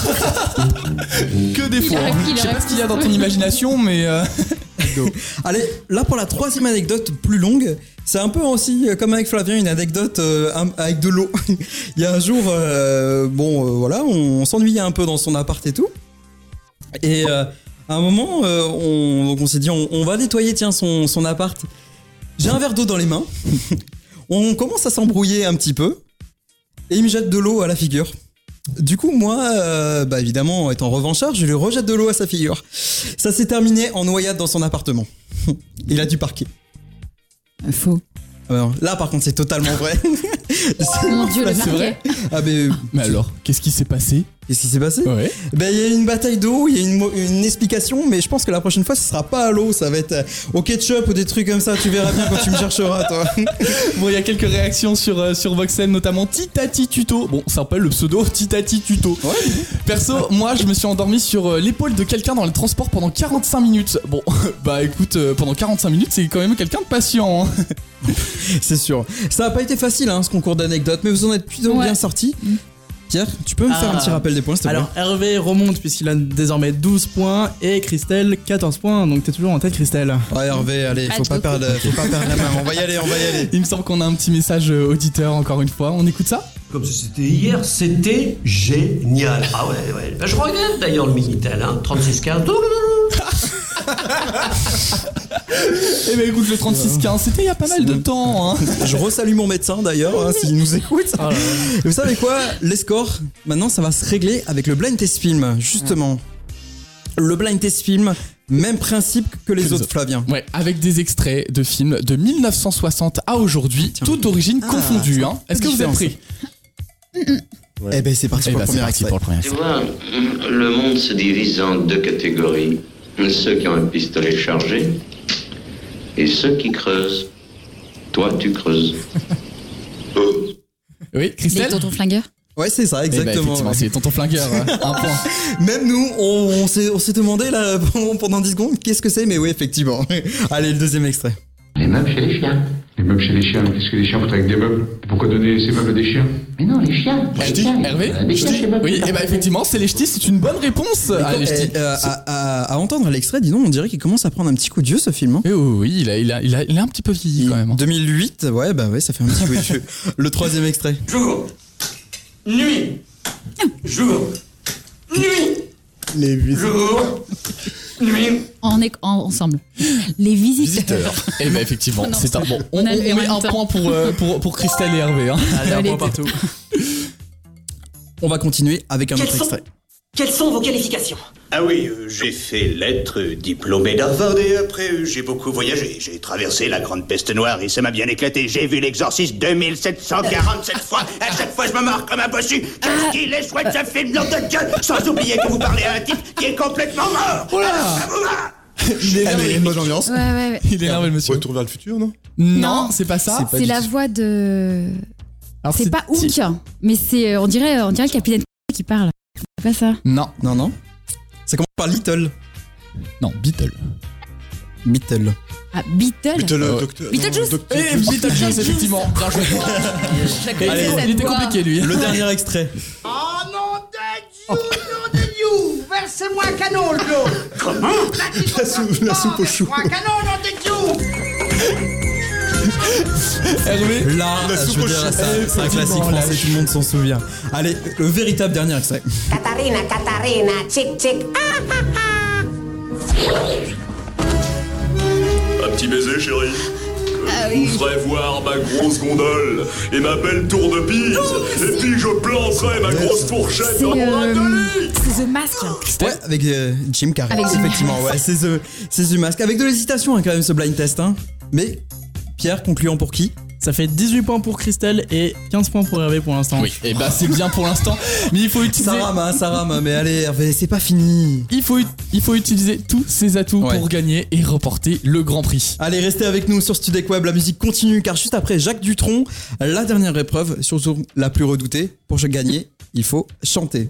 Que des fois hein. Je sais pas ce qu'il y a dans ton imagination mais... euh, <laughs> Allez, là pour la troisième anecdote plus longue, c'est un peu aussi euh, comme avec Flavien une anecdote euh, un- avec de l'eau. <laughs> Il y a un jour, euh, bon euh, voilà, on, s'ennuyait un peu dans son appart et tout. Et euh, à un moment, euh, on, donc on s'est dit on, on va nettoyer tiens son, son appart. J'ai un verre d'eau dans les mains. on commence à s'embrouiller un petit peu. Et il me jette de l'eau à la figure. Du coup, moi, euh, bah évidemment, étant revanchard, je lui rejette de l'eau à sa figure. Ça s'est terminé en noyade dans son appartement. <laughs> Il a dû parquer. Faux. Alors, là, par contre, c'est totalement vrai. <laughs> Mon Dieu, le c'est vrai. Ah, mais, Mais alors, qu'est-ce qui s'est passé? Qu'est-ce qui s'est passé Ouais. Ben, il y a eu une bataille d'eau, il y a eu une, une explication, mais je pense que la prochaine fois, ce sera pas à l'eau, ça va être euh, au ketchup ou des trucs comme ça. Tu verras bien quand tu me chercheras, toi. <laughs> Bon, il y a quelques réactions sur, euh, sur Voxen, notamment Titati Tuto. Bon, ça s'appelle le pseudo Titati Tuto. Perso, moi, je me suis endormi sur euh, l'épaule de quelqu'un dans le transport pendant 45 minutes. Bon, <laughs> bah écoute, euh, pendant 45 minutes, c'est quand même quelqu'un de patient. hein. c'est sûr. Ça a pas été facile, hein, ce concours d'anecdotes, mais vous en êtes plutôt Ouais. bien sorti. Pierre, tu peux me faire un Ah. petit rappel des points, s'il te plaît Alors Hervé remonte puisqu'il a désormais 12 points et Christelle 14 points. Donc t'es toujours en tête Christelle. Ouais, Hervé, allez, faut pas, perdre, faut pas perdre la main. On va y aller, on va y aller. Il me semble qu'on a un petit message euh, auditeur, encore une fois. On écoute ça? Comme si c'était hier, c'était génial. Ah ouais, ouais. Ben, je regarde d'ailleurs le Minitel, hein, 3615. Eh ben écoute, le 36-15, c'était il y a pas mal de temps. Hein. Je resalue mon médecin d'ailleurs, hein, s'il nous écoute. Et vous savez quoi? Les scores, maintenant, ça va se régler avec le blind test film, justement. Le blind test film, même principe que les autres, Flavien. Ouais, avec des extraits de films de 1960 à aujourd'hui, toute origine Ah, confondue. Hein. Est-ce que vous êtes différent, prêts Eh ben, c'est parti Eh pour ben, le c'est premier parti extrait. pour le premier Tu vois, le monde se divise en deux catégories. Ceux qui ont un pistolet chargé et ceux qui creusent. Toi, tu creuses. <laughs> Oui, Les Christelle tontons flingueurs Ouais, c'est ça, Eh ben, exactement. effectivement, c'est tonton flingueur. hein. <laughs> Un point. Même nous, on, on s'est on s'est demandé là <laughs> pendant, pendant 10 secondes qu'est-ce que c'est, mais oui, effectivement. Allez, le deuxième extrait. Les meubles chez les chiens. Les meubles chez les chiens, qu'est-ce que les chiens foutent avec des meubles? Pourquoi donner ces meubles à des chiens? Mais non, les chiens. Les chiens. Hervé? Les chiens chez meubles. Oui, et bah effectivement, c'est les ch'tis, c'est une bonne réponse. Ah, les ch'tis. eh, euh, à, à- à entendre l'extrait, dis donc, on dirait qu'il commence à prendre un petit coup de vieux ce film. hein. Eh oui, oui, il a, il, a, il, a, il a un petit peu vieilli quand même. hein. 2008, ouais, bah ouais, ça fait un petit coup de vieux. <laughs> Le troisième extrait. Jour. Nuit. Jour. Nuit. Les Jour. Nuit. On est en- ensemble. Les visiteurs. <laughs> Eh ben effectivement, Oh c'est un bon. On, on a on- on met un temps. point pour, euh, pour, pour Christelle et Hervé. Hein. Allez, un point partout. On va continuer avec un Quels autre sont- extrait. Quelles sont vos qualifications Ah oui, euh, j'ai fait lettres, euh, diplômé d'Harvard et après euh, j'ai beaucoup voyagé. J'ai traversé la grande peste noire et ça m'a bien éclaté. J'ai vu l'exorciste 2747 fois. À chaque fois je me marre comme un bossu. Qu'est-ce qu'il est chouette ce film, nom de Dieu Sans oublier que vous parlez à un type qui est complètement mort Alors, ça vous va Il est Ah, mais il y a une bonne ambiance. Ouais, ouais, ouais. Il est énervé le monsieur. Retour vers le futur, non Non, c'est pas ça. C'est la voix de. Alors, C'est pas Hook, mais c'est. euh, On dirait, on dirait le capitaine qui parle. C'est pas ça. Non, Non, non. Ça commence par Little. non, Beatle. Little. Ah, Beatle. Beatle, Euh, docteur. Beetlejuice. non, docteur- Eh, Beetlejuice, effectivement. Bien joué. Et Allez, il était compliqué lui. Le dernier extrait. Oh non de Dieu, nom de Dieu, versez-moi un canon, Joe. Comment? La soupe, la soupe au chou. Versez-moi un canon, nom de Dieu. Hervé Là, La je veux dire, c'est un classique français, tout le monde s'en souvient. Allez, le véritable dernier extrait. Katarina, Katarina, chic, chic. Ah, ah, ah. Un petit baiser, chérie. Ah Je vous ferai voir ma grosse gondole et ma belle tour de Pise. et puis je planterai ma grosse fourchette C'est dans mon euh, atelier. c'est The Mask. Ouais, avec euh, Jim Carrey. Avec effectivement, ouais, c'est The, c'est The Mask. Avec de l'hésitation hein, quand même ce blind test. Hein. Mais Pierre, concluant pour qui? Ça fait 18 points pour Christelle et 15 points pour Hervé pour l'instant. Oui, et bah c'est bien pour l'instant. Mais il faut utiliser. Ça rame, hein, ça rame. Mais allez, Hervé, c'est pas fini. Il faut, il faut utiliser tous ses atouts Ouais. pour gagner et remporter le Grand Prix. Allez, restez avec nous sur Studek Web, la musique continue car juste après Jacques Dutronc, la dernière épreuve, surtout la plus redoutée, pour gagner, il faut chanter.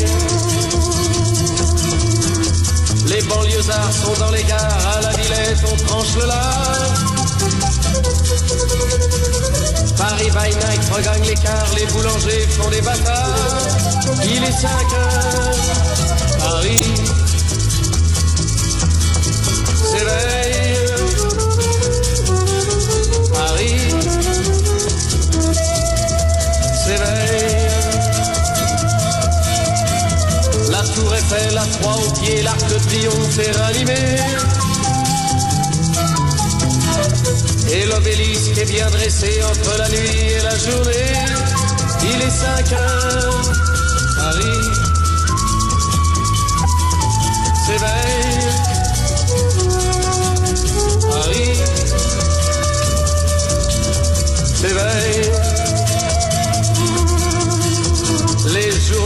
Les banlieusards sont dans les gares, à la Villette on tranche le lard. Paris by night regagne l'écart, les boulangers font des bâtards. Il est 5 heures, Paris s'éveille. La à trois au pied, l'arc de triomphe est ranimé. Et l'obélisque est bien dressé entre la nuit et la journée. Il est 5 heures, Paris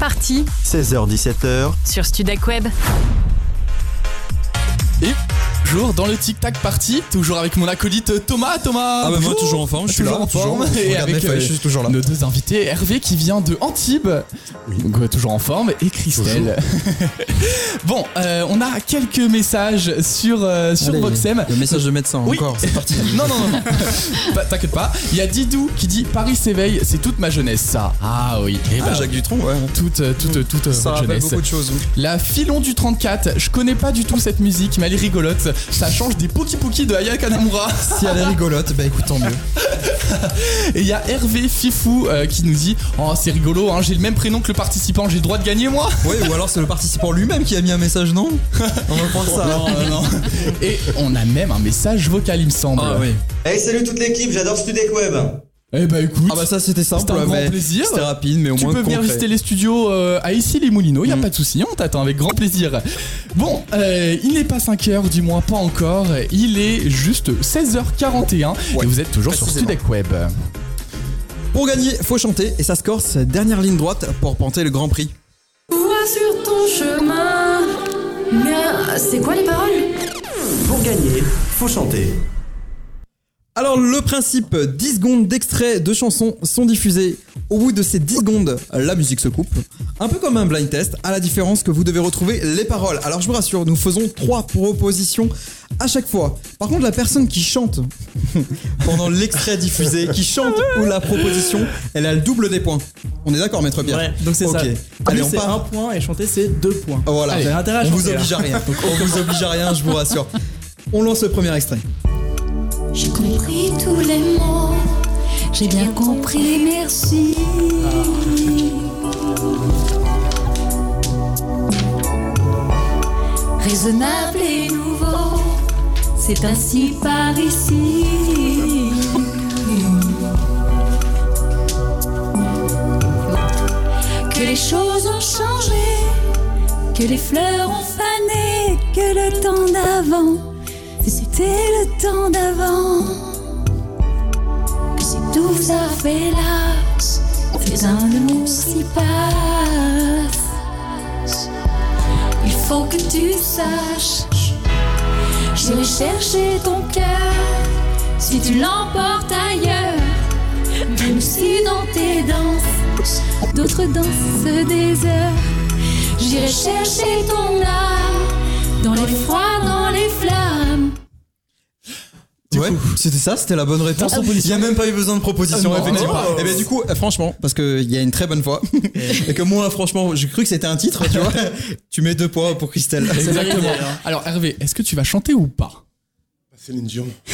Party 16h-17h. sur Studek Web. Et toujours dans le Tic Tac Party, toujours avec mon acolyte Thomas. Thomas Ah bah moi, toujours en forme, je suis toujours là, en forme. toujours. Et avec mes feuilles, je suis toujours là. nos deux invités, Hervé qui vient de Antibes, donc euh, toujours en forme, et Christelle. <laughs> bon, euh, on a quelques messages sur, euh, sur Allez, Voxem. Le message de médecin, Oui. encore, c'est parti. <laughs> non, non, non, non. <laughs> Pas- T'inquiète pas. Il y a Didou qui dit Paris s'éveille, c'est toute ma jeunesse, ça. Ah oui. Et Ah, Jacques Dutronc, ouais. Toute, euh, toute, toute euh, Ça jeunesse. beaucoup de choses. La Filon du 34, je connais pas du tout cette musique, mais elle est rigolote. Ça change des Poki Poki de Aya Kanamura. Si elle est rigolote, bah écoute, tant mieux. <laughs> Et il y a Hervé Fifou euh, qui nous dit Oh, c'est rigolo, hein, j'ai le même prénom que le participant, j'ai le droit de gagner moi? Ouais, ou alors c'est le participant lui-même qui a mis un message, non? On va prendre ça. Non, non, non. Et on a même un message vocal, il me semble. Ah oui. Hey, salut toute l'équipe, j'adore Studek Web. Eh bah écoute, Ah bah ça c'était simple, c'est un grand mais plaisir. C'était rapide, mais au tu moins peux venir concret. visiter les studios euh, à ici les Moulineaux, y a Mm. pas de souci, on t'attend avec grand plaisir. Bon, euh, il n'est pas 5 heures, du moins pas encore. Il est juste 16h41 et vous êtes toujours sur. Studek Web. Pour gagner, faut chanter et ça se corse dernière ligne droite pour porter le grand prix. Vois sur ton chemin. Mais c'est quoi les paroles? Pour gagner, faut chanter. Alors le principe, 10 secondes d'extrait de chansons sont diffusées. Au bout de ces 10 secondes, la musique se coupe. Un peu comme un blind test, à la différence que vous devez retrouver les paroles. Alors je vous rassure, nous faisons 3 propositions à chaque fois. Par contre, la personne qui chante <laughs> pendant l'extrait diffusé, qui chante ou la proposition, elle a le double des points. On est d'accord, maître Pierre Ouais, donc c'est Ok. ça. Allez, Allez, on c'est part. un point et chanter c'est deux points. Voilà, intérêt à on vous chanter, oblige à rien. <laughs> on vous oblige à rien, je vous rassure. On lance le premier extrait. J'ai compris tous les mots, j'ai bien compris, merci. Raisonnable et nouveau, c'est ainsi par ici. Que les choses ont changé, que les fleurs ont fané, que le temps d'avant, c'était le temps d'avant. Que si tout ça fait l'as, fais un amour s'y passe. Il faut que tu saches, j'irai chercher ton cœur si tu l'emportes ailleurs. Même si dans tes danses, d'autres dansent des heures. J'irai chercher ton âme Dans les froids, ouais, c'était ça, c'était la bonne réponse. Proposition. Il n'y a même pas eu besoin de proposition, Ah effectivement. non. Et bien du coup, euh, franchement, parce qu'il y a une très bonne fois, <laughs> et que moi, franchement, j'ai cru que c'était un titre, tu vois, <laughs> tu mets deux points pour Christelle. Exactement. Alors Hervé, est-ce que tu vas chanter ou pas? Céline Dion. <laughs>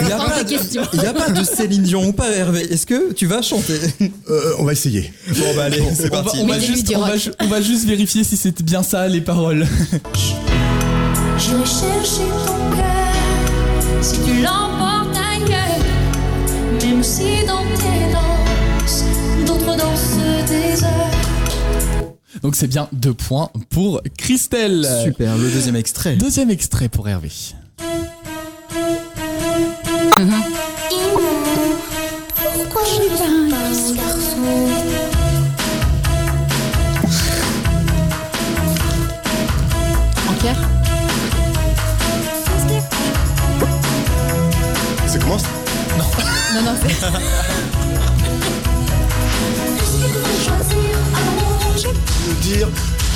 Il n'y a, pas de- il y a pas de Céline Dion ou pas, Hervé. Est-ce que tu vas chanter? Euh, on va essayer. Bon, bah allez, c'est on va, parti. on va juste, on, va, ju- on va juste vérifier si c'est bien ça les paroles. J'irai chercher ton cœur si tu l'emportes ailleurs. Même si dans tes danses, d'autres dansent des heures. Donc c'est bien deux points pour Christelle. Super, le deuxième extrait. Deuxième extrait pour Hervé. Pourquoi Non, non, c'est. Dire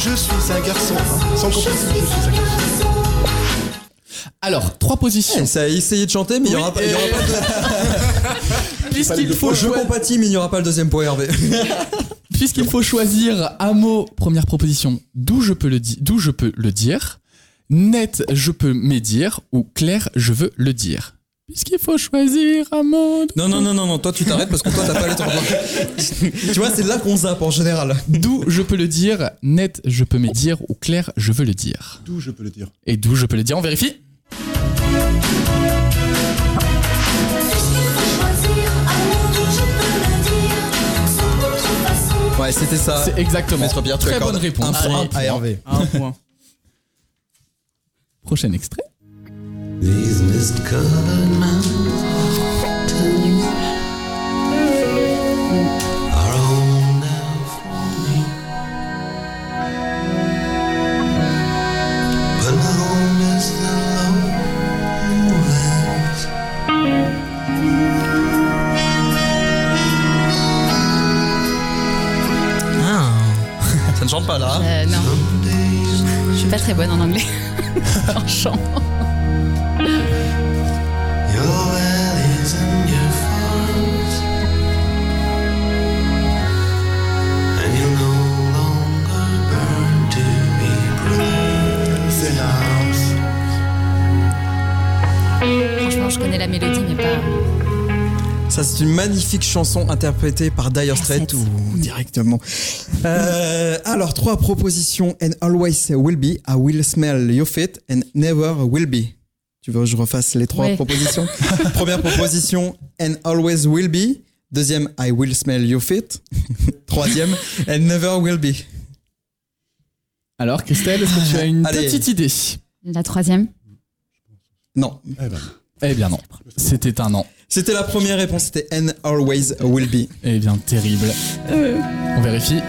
je suis un garçon. Sans complément, je suis un garçon. Alors, trois positions. Eh, ça a essayé de chanter, mais il n'y aura, y aura pas de. <laughs> Puisqu'il faut, Je compatis, mais il n'y aura pas le deuxième point, Hervé. <laughs> puisqu'il faut choisir un mot, première proposition, d'où je peux le dire, d'où je peux le dire, net, je peux médire, ou clair, je veux le dire. Puisqu'il faut choisir un mot. Non, non, non, non, non, toi tu t'arrêtes parce que toi t'as pas les temps. tu vois, c'est là qu'on zappe en général. D'où je peux le dire, net, je peux médire, ou clair, je veux le dire. D'où je peux le dire. Et d'où je peux le dire, on vérifie Ouais, c'était ça. C'est exactement. Maître Pierre, tu Très bonne réponse. Un point à Hervé. Un point. Prochain extrait. These mist-covered mountains are home now for me. But my home is the lowlands. Ah. <laughs> Ça ne chante pas là. Euh, non. Je suis pas très bonne en anglais. <laughs> en chant. Franchement, je connais la mélodie, mais pas. Ça, c'est une magnifique chanson interprétée par Dire Straits ou directement. Euh, alors, trois propositions. And always will be. I will smell your feet and never will be. Tu veux que je refasse les trois Ouais. propositions <laughs> Première proposition. And always will be. Deuxième, I will smell your feet. <laughs> Troisième, and never will be. Alors, Christelle, est-ce que tu as une Allez. petite idée? La troisième. Non. Eh bien non. C'était un non. C'était la première réponse, c'était and always will be. Eh bien, terrible. On vérifie.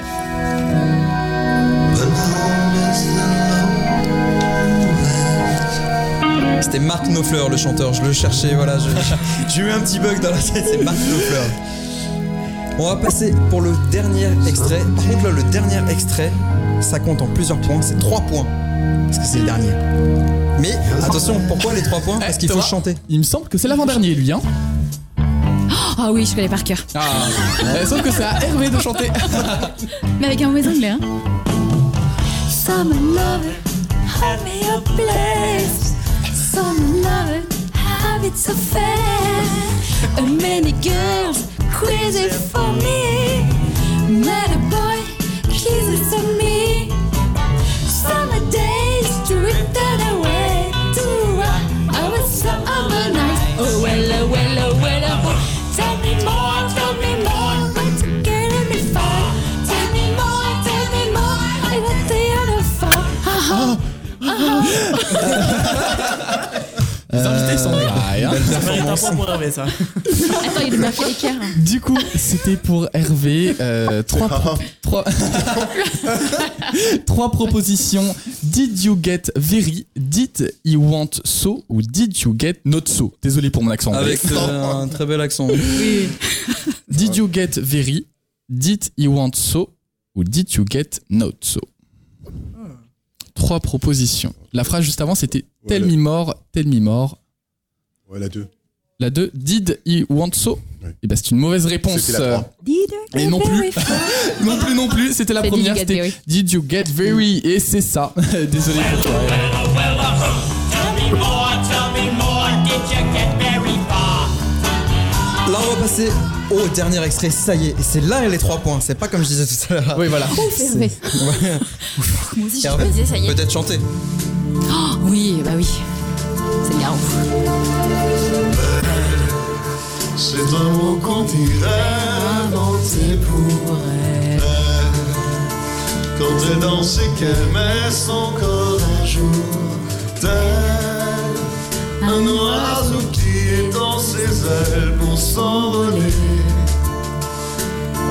C'était Marc Knopfler, le chanteur. Je le cherchais, voilà. je- <laughs> J'ai eu un petit bug dans la tête, c'est Marc Knopfler. On va passer pour le dernier extrait. Par contre, là, le dernier extrait, ça compte en plusieurs points. C'est trois points. Parce que c'est le dernier. Mais attention, pourquoi les trois points Parce qu'il faut Thomas, chanter. Il me semble que c'est l'avant-dernier, lui. Hein Ah oui, je connais par cœur. ah. Eh, Sauf que c'est à Hervé de chanter. <laughs> Mais avec un mauvais anglais, hein. Summer lover, hold me a place. Summer lover, habits so fair. A many girls crazy for me. A Les invités sont là. hein. Belle Ça mérite un performance. point pour Hervé, ça. <laughs> Attends, il m'a fait l'équerre. Du coup, c'était pour Hervé. euh, <laughs> trois, pro- trois, <laughs> trois propositions. Did you get very? Did you want so? Ou did you get not so? Désolé pour mon accent. Avec euh, un très bel accent. Oui. Did you get very? Did you want so? Ou did you get not so? Trois propositions. La phrase juste avant, c'était Tell me more, tell me more. Ouais, la 2. La 2, Did he want so? Et ben c'est une mauvaise réponse. La 3. Et non plus. <laughs> non plus, non plus. C'était la C'est Did you première. get C'était very? Did you get very? Et c'est ça. <laughs> Désolé pour toi. Tell me more, tell me more, did you get very far? Là, on va passer au dernier extrait. Ça y est, et c'est là les trois points. C'est pas comme je disais tout à l'heure. Oui, voilà. <laughs> Ouf, Hervé. Ouais. Moi aussi, je Hervé, me disais, ça y est. Peut-être chanter. Oh, oui, bah oui. C'est bien. C'est un mot qu'on dirait inventé pour elle. Quand elle danse et qu'elle met son corps un jour tel un oiseau qui étend ses ailes pour s'envoler.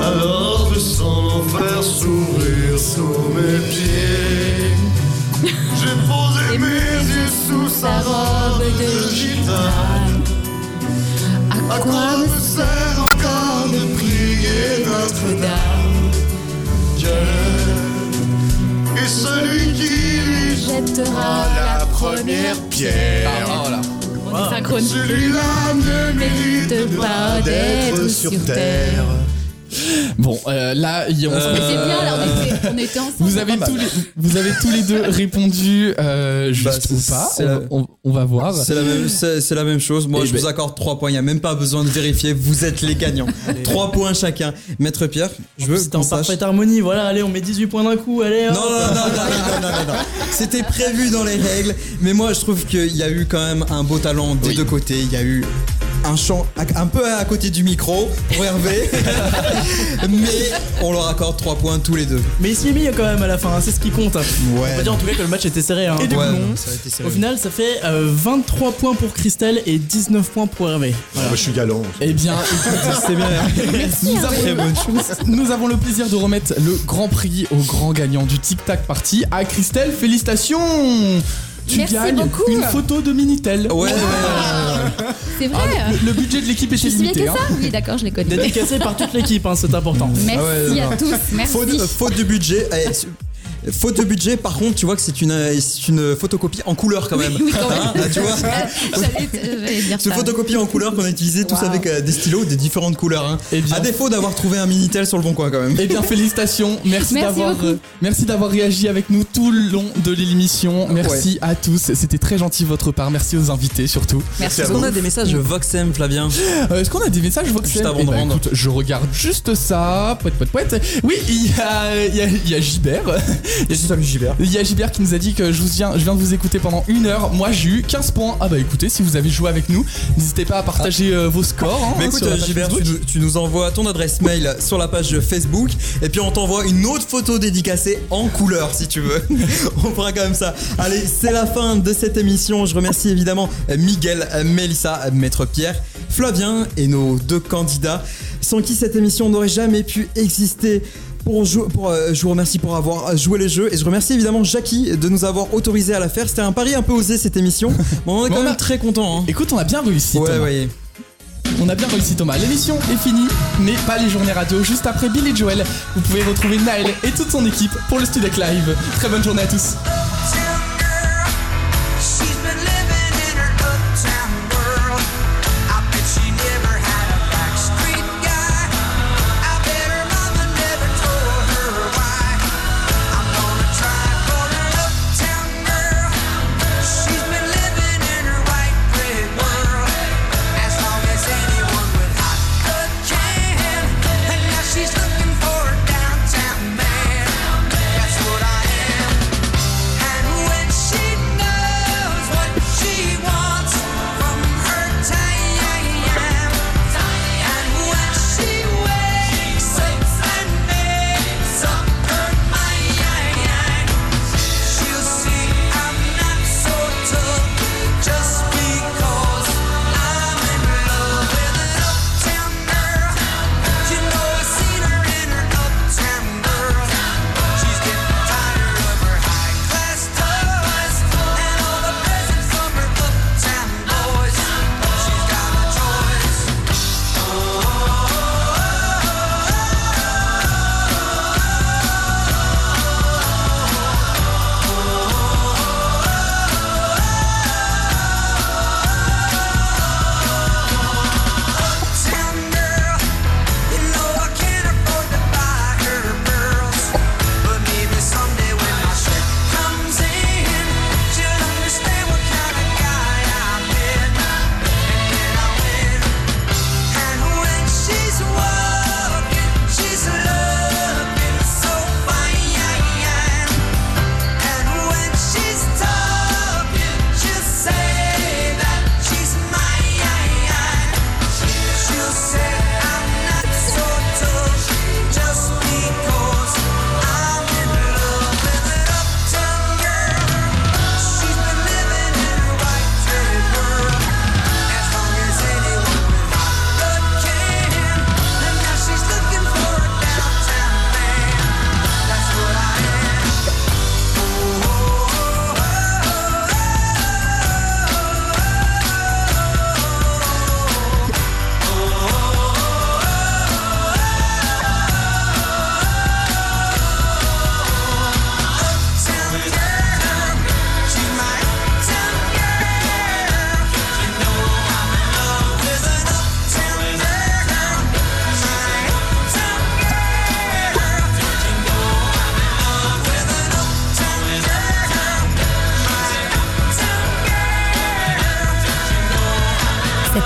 Alors je sens l'enfer s'ouvrir sous mes pieds. J'ai posé mes yeux sous sa robe de gitane. À quoi me sert encore de prier Notre-Dame? Dieu est celui qui lui jettera la première pierre. Ah, voilà. Synchrone. Celui-là ne mérite pas d'être sur terre. Bon, euh, là, il y a- on c'est bien, là, on était, on était ensemble. Vous avez, tous les, vous avez tous les deux répondu euh, juste Bah, ou pas. On, la- on- on va voir. C'est la même, c'est, c'est la même chose. Moi, Eh je ben- vous accorde 3 points. Il n'y a même pas besoin de vérifier. Vous êtes les gagnants. 3 points chacun. Maître Pierre, je veux C'était en sache. parfaite harmonie. Voilà, allez, on met 18 points d'un coup. Allez, non, non, non, non, non, non, non. C'était prévu dans les règles. Mais moi, je trouve qu'il y a eu quand même un beau talent des deux côtés. Il y a eu un chant un peu à côté du micro pour Hervé. <laughs> Mais on leur accorde 3 points tous les deux. Mais il s'y est mis quand même à la fin, hein, c'est ce qui compte. On peut dire en tout cas que le match était serré. hein. Et du coup, Ouais. non, ça a été serré. Au final, ça fait euh, 23 points pour Christelle et 19 points pour Hervé. Voilà. Moi, je suis galant. Eh bien, c'est bien. nous, Hervé. avons, nous avons le plaisir de remettre le grand prix au grand gagnant du Tic Tac Party à Christelle. Félicitations Tu Merci gagnes beaucoup. une photo de Minitel. Ouais, ouais, <laughs> C'est vrai. Ah, le, le budget de l'équipe était suis bien que limité. ça hein. Oui, d'accord, je les connais. Dédicacé par toute l'équipe, hein, c'est important. <laughs> Merci Ah ouais, à tous. Merci. Faute, faute de budget. eh, Faute de budget, par contre, tu vois que c'est une, c'est une photocopie en couleur quand même. Oui, quand même. Hein, tu vois <laughs> J'allais j'allais dire Ce ça. photocopie en couleur qu'on a utilisé tous Wow. avec euh, des stylos de différentes couleurs. Hein. Eh bien- À défaut d'avoir trouvé un Minitel sur le bon coin quand même. Eh bien, félicitations. Merci, Merci d'avoir, beaucoup. euh, merci d'avoir réagi avec nous tout le long de l'émission. Merci à tous. C'était très gentil de votre part. Merci aux invités surtout. Merci. Est-ce qu'on a des messages Voxem, Flavien Euh, Est-ce qu'on a des messages Voxel Juste avant Eh de ben, rendre. écoute, je regarde juste ça. Poète, poète, poète. Oui, il y a, il y a, il y a Salut Gilbert. Il y a Gilbert qui nous a dit que je, vous viens, je viens de vous écouter pendant une heure. Moi, j'ai eu 15 points. Ah bah écoutez, si vous avez joué avec nous, n'hésitez pas à partager euh, vos scores. hein, Mais écoute, sur la page Gilbert, tu, Facebook. nous- tu nous envoies ton adresse mail sur la page Facebook et puis on t'envoie une autre photo dédicacée en couleur si tu veux. <laughs> on fera comme ça. Allez, c'est la fin de cette émission. Je remercie évidemment Miguel, Mélissa, Maître Pierre, Flavien et nos deux candidats sans qui cette émission n'aurait jamais pu exister. Pour euh, je vous remercie pour avoir joué les jeux et je remercie évidemment Jackie de nous avoir autorisé à la faire. C'était un pari un peu osé cette émission. <laughs> Mais on est quand Bon, même très content. Hein. Écoute, on a bien réussi. Ouais, Thomas. ouais. On a bien réussi Thomas. L'émission est finie, mais pas les journées radio. Juste après Billy Joel, vous pouvez retrouver Naël et toute son équipe pour le Studec Live. Très bonne journée à tous.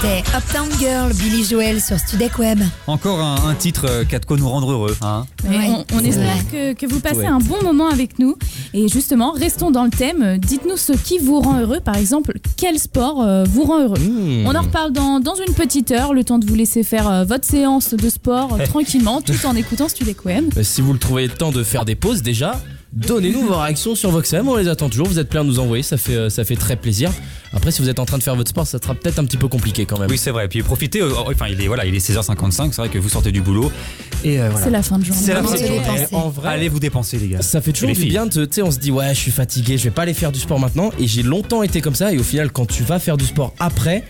C'était Uptown Girl, Billy Joel sur Studek Web. Encore un, un titre euh, qui a de quoi nous rendre heureux. Hein Ouais, on, espère que, que vous passez Ouais. un bon moment avec nous. Et justement, restons dans le thème. Dites-nous ce qui vous rend heureux. Par exemple, quel sport euh, vous rend heureux Mmh. On en reparle dans, dans une petite heure, le temps de vous laisser faire euh, votre séance de sport euh, tranquillement, tout en écoutant Studek Web. Euh, Si vous le trouvez le temps de faire des pauses déjà, donnez-nous vos réactions sur VoxM, on les attend toujours, vous êtes plein à nous envoyer, ça fait, euh, ça fait très plaisir. Après si vous êtes en train de faire votre sport, ça sera peut-être un petit peu compliqué quand même. Oui, c'est vrai. Puis profitez. euh, enfin, il est voilà, il est 16h55. C'est vrai que vous sortez du boulot. Et euh, voilà. C'est la fin de journée. C'est la fin de journée. En vrai, Allez vous dépenser, les gars. ça fait toujours du filles. bien, de- tu sais, on se dit ouais je suis fatigué, je vais pas aller faire du sport maintenant. Et j'ai longtemps été comme ça et au final quand tu vas faire du sport après,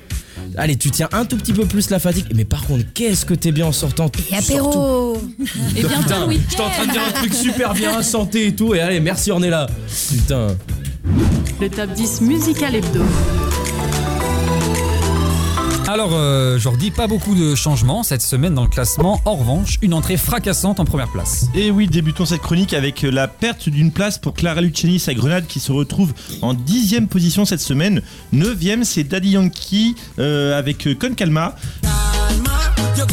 allez tu tiens un tout petit peu plus la fatigue. Mais par contre qu'est-ce que t'es bien en sortant? Et apéro Et bientôt Putain. J'étais en train de dire un truc super bien, santé et tout, et allez, merci Ornella. Putain. Le top 10 musical hebdo. Alors, euh, Jordi, pas beaucoup de changements cette semaine dans le classement. En revanche, une entrée fracassante en première place. Et oui, débutons cette chronique avec la perte d'une place pour Clara Luciani à Grenade qui se retrouve en dixième position cette semaine. Neuvième, c'est Daddy Yankee euh, avec euh, Con Calma. Yo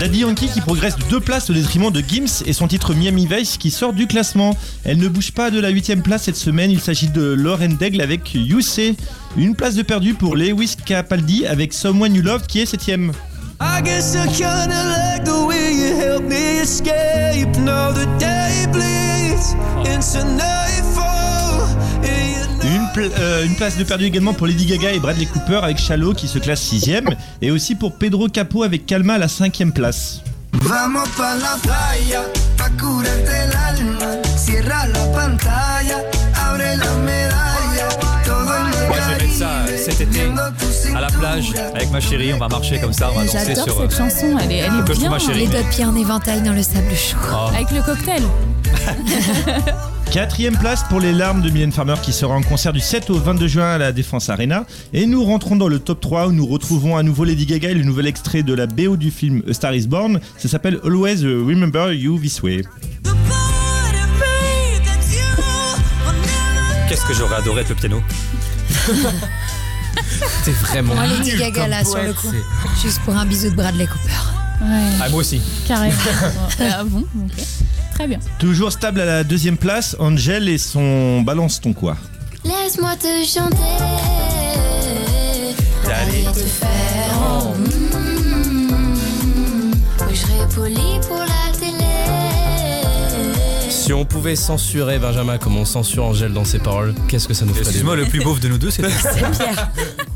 Daddy Yankee qui progresse de deux places au détriment de Gims et son titre Miami Vice qui sort du classement. Elle ne bouge pas de la huitième place cette semaine. Il s'agit de Lauren Daigle avec You. Une place de perdu pour Lewis Capaldi avec Someone You Love qui est septième. I guess I kinda like the way you help me escape. Now the day bleeds into nightfall. Euh, une place de perdu également pour Lady Gaga et Bradley Cooper avec Shallow qui se classe sixième et aussi pour Pedro Capo avec Calma à la cinquième place. Vamos pa la playa, pa curarte el alma. Cierra la pantalla, abre la medalla. Todo el Moi, je vais mettre ça euh, cet été à la plage avec ma chérie. On va marcher comme ça, on va danser J'adore sur. cette euh, chanson, elle est, elle le est bien. à chérie. Les doigts de pied en éventail dans le sable chaud. Oh. Avec le cocktail. <laughs> Quatrième place pour les larmes de Mylène Farmer qui sera en concert du 7 au 22 juin à la Défense Arena. Et nous rentrons dans le top 3 où nous retrouvons à nouveau Lady Gaga et le nouvel extrait de la BO du film A Star is Born. Ça s'appelle Always Remember You This Way. Qu'est-ce que j'aurais adoré être le piano? <laughs> T'es vraiment. Moi, Lady Gaga là sur le coup. c'est- Juste pour un bisou de Bradley Cooper. Ouais, Ah, moi aussi. carrément. <laughs> Ah bon, ok. Très bien. Toujours stable à la deuxième place, Angel et son Balance ton quoi. Laisse-moi te chanter. D'aller te faire. Oh, oui, je serai poli pour la télé. Si on pouvait censurer Benjamin comme on censure Angèle dans ses paroles, qu'est-ce que ça nous ferait Excuse-moi, le plus beauf de nous deux, c'était. <laughs>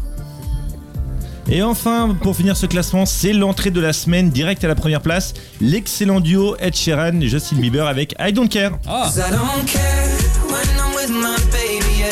Et enfin, pour finir ce classement, c'est l'entrée de la semaine direct à la première place, l'excellent duo Ed Sheeran et Justin Bieber avec I Don't Care. Yeah.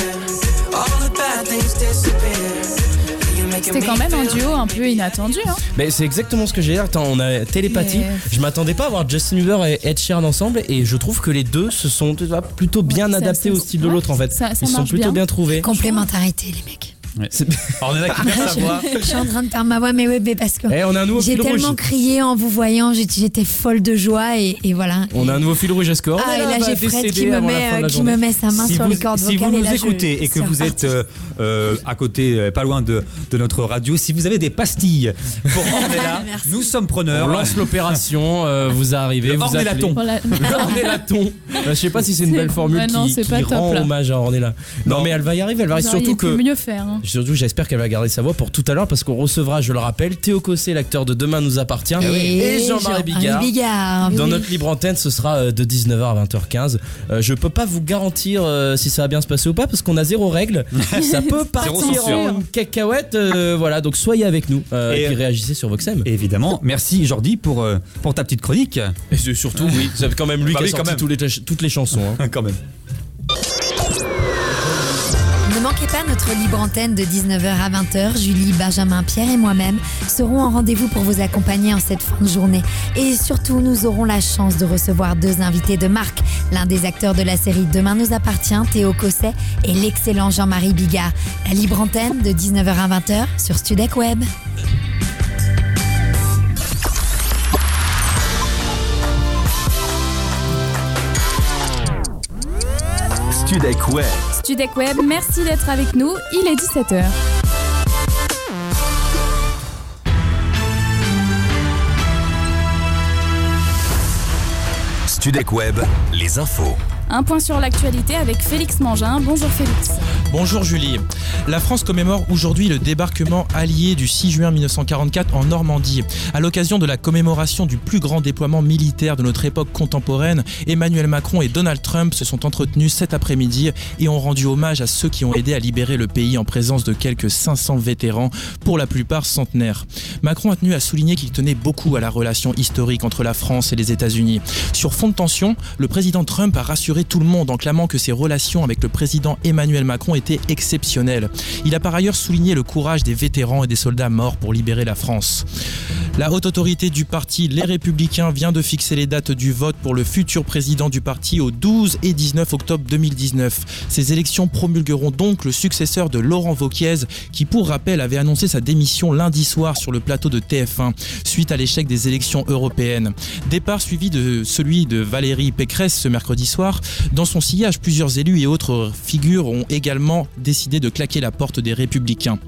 Making C'était quand même un duo un peu inattendu. Hein. Mais c'est exactement ce que j'ai dit. Attends, on a télépathie. Mais- Je m'attendais pas à voir Justin Bieber et Ed Sheeran ensemble et je trouve que les deux se sont plutôt bien adaptés au style de l'autre en fait. ça- ça Ils sont plutôt bien. bien, trouvés. Complémentarité, les mecs. <laughs> Alors, on est là qui perd sa voix. <laughs> Je suis en train de perdre ma voix, mais oui, mais parce que Eh, on a un nouveau j'ai tellement rouge. crié en vous voyant, j'étais folle de joie et, et voilà. On a un nouveau fil rouge à score. Ah, et là, j'ai Fred qui me, met, euh, qui me met sa main si sur vous, les cordes si vocales. vous et nous écoutez et que vous êtes euh, euh, à côté, euh, pas loin de, de notre radio, si vous avez des pastilles pour <laughs> Ornella, nous sommes preneurs. On lance l'opération, euh, vous arrivez, Le vous Ornellaton. appelez. Voilà. Le Ornellaton. Euh, Je sais pas si c'est une belle formule Ouais, non, qui, rend là. hommage à Ornella. Non, mais elle va y arriver, elle va Vous arriver. Surtout que mieux faire. Surtout, j'espère qu'elle va garder sa voix pour tout à l'heure parce qu'on recevra, je le rappelle, Théo Cossé, l'acteur de Demain nous appartient, Et et Jean-Marie Bigard. Bigard. Dans oui. notre libre antenne, ce sera euh, de 19h à 20h15. Euh, je peux pas vous garantir euh, si ça va bien se passer ou pas parce qu'on a zéro règle. <laughs> ça peut partir en cacahuète. euh, voilà, donc soyez avec nous euh, Et, et, puis réagissez sur Voxem. Évidemment, merci Jordi pour, euh, pour ta petite chronique. Et surtout, oui, c'est quand même lui Bah qui a oui, quand sorti même. tous les toutes les chansons. hein. <laughs> quand même. Notre libre antenne de 19h à 20h. Julie, Benjamin, Pierre et moi-même serons en rendez-vous pour vous accompagner en cette fin de journée. Et surtout, nous aurons la chance de recevoir deux invités de marque. L'un des acteurs de la série Demain nous appartient, Théo Cosset, et l'excellent Jean-Marie Bigard. La libre antenne de 19h à 20h sur Studec Web. Studec Web. Studek Web, merci d'être avec nous. Il est 17h. Studek Web, les infos. Un point sur l'actualité avec Félix Mangin. Bonjour Félix. Bonjour Julie. La France commémore aujourd'hui le débarquement allié du 6 juin 1944 en Normandie. À l'occasion de la commémoration du plus grand déploiement militaire de notre époque contemporaine, Emmanuel Macron et Donald Trump se sont entretenus cet après-midi et ont rendu hommage à ceux qui ont aidé à libérer le pays en présence de quelques 500 vétérans, pour la plupart centenaires. Macron a tenu à souligner qu'il tenait beaucoup à la relation historique entre la France et les États-Unis. Sur fond de tension, le président Trump a rassuré tout le monde en clamant que ses relations avec le président Emmanuel Macron étaient exceptionnelles. Il a par ailleurs souligné le courage des vétérans et des soldats morts pour libérer la France. La haute autorité du parti Les Républicains vient de fixer les dates du vote pour le futur président du parti au 12 et 19 octobre 2019. Ces élections promulgueront donc le successeur de Laurent Vauquiez, qui pour rappel avait annoncé sa démission lundi soir sur le plateau de TF1 suite à l'échec des élections européennes. Départ suivi de celui de Valérie Pécresse ce mercredi soir. Dans son sillage, plusieurs élus et autres figures ont également décidé de claquer la porte des Républicains.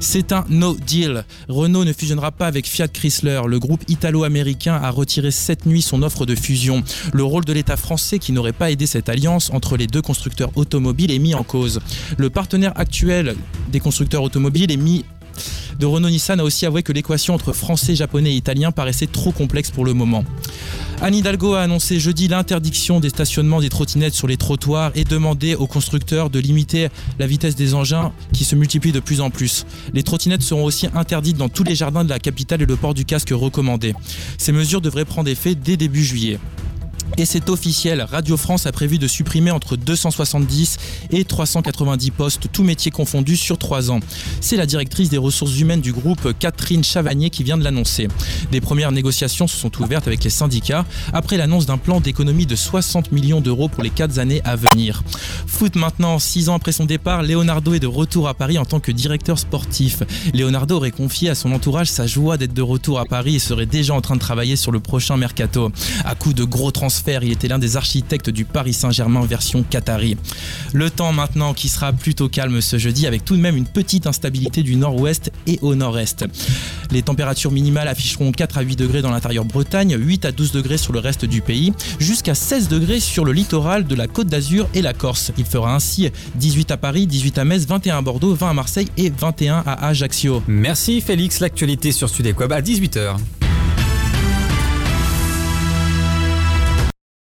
C'est un no deal. Renault ne fusionnera pas avec Fiat Chrysler. Le groupe italo-américain a retiré cette nuit son offre de fusion. Le rôle de l'État français qui n'aurait pas aidé cette alliance entre les deux constructeurs automobiles est mis en cause. Le partenaire actuel des constructeurs automobiles est mis de Renault Nissan a aussi avoué que l'équation entre français, japonais et italien paraissait trop complexe pour le moment. Anne Hidalgo a annoncé jeudi l'interdiction des stationnements des trottinettes sur les trottoirs et demandé aux constructeurs de limiter la vitesse des engins qui se multiplient de plus en plus. Les trottinettes seront aussi interdites dans tous les jardins de la capitale et le port du casque recommandé. Ces mesures devraient prendre effet dès début juillet. Et c'est officiel, Radio France a prévu de supprimer entre 270 et 390 postes, tous métiers confondus, sur 3 ans. C'est la directrice des ressources humaines du groupe, Catherine Chavagnier, qui vient de l'annoncer. Des premières négociations se sont ouvertes avec les syndicats après l'annonce d'un plan d'économie de 60 millions d'euros pour les 4 années à venir. Foot maintenant, 6 ans après son départ, Leonardo est de retour à Paris en tant que directeur sportif. Leonardo aurait confié à son entourage sa joie d'être de retour à Paris et serait déjà en train de travailler sur le prochain mercato. À coup de gros transferts, il était l'un des architectes du Paris Saint-Germain version Qatari. Le temps maintenant qui sera plutôt calme ce jeudi avec tout de même une petite instabilité du nord-ouest et au nord-est. Les températures minimales afficheront 4 à 8 degrés dans l'intérieur Bretagne, 8 à 12 degrés sur le reste du pays, jusqu'à 16 degrés sur le littoral de la Côte d'Azur et la Corse. Il fera ainsi 18 à Paris, 18 à Metz, 21 à Bordeaux, 20 à Marseille et 21 à Ajaccio. Merci Félix, l'actualité sur Web à 18h.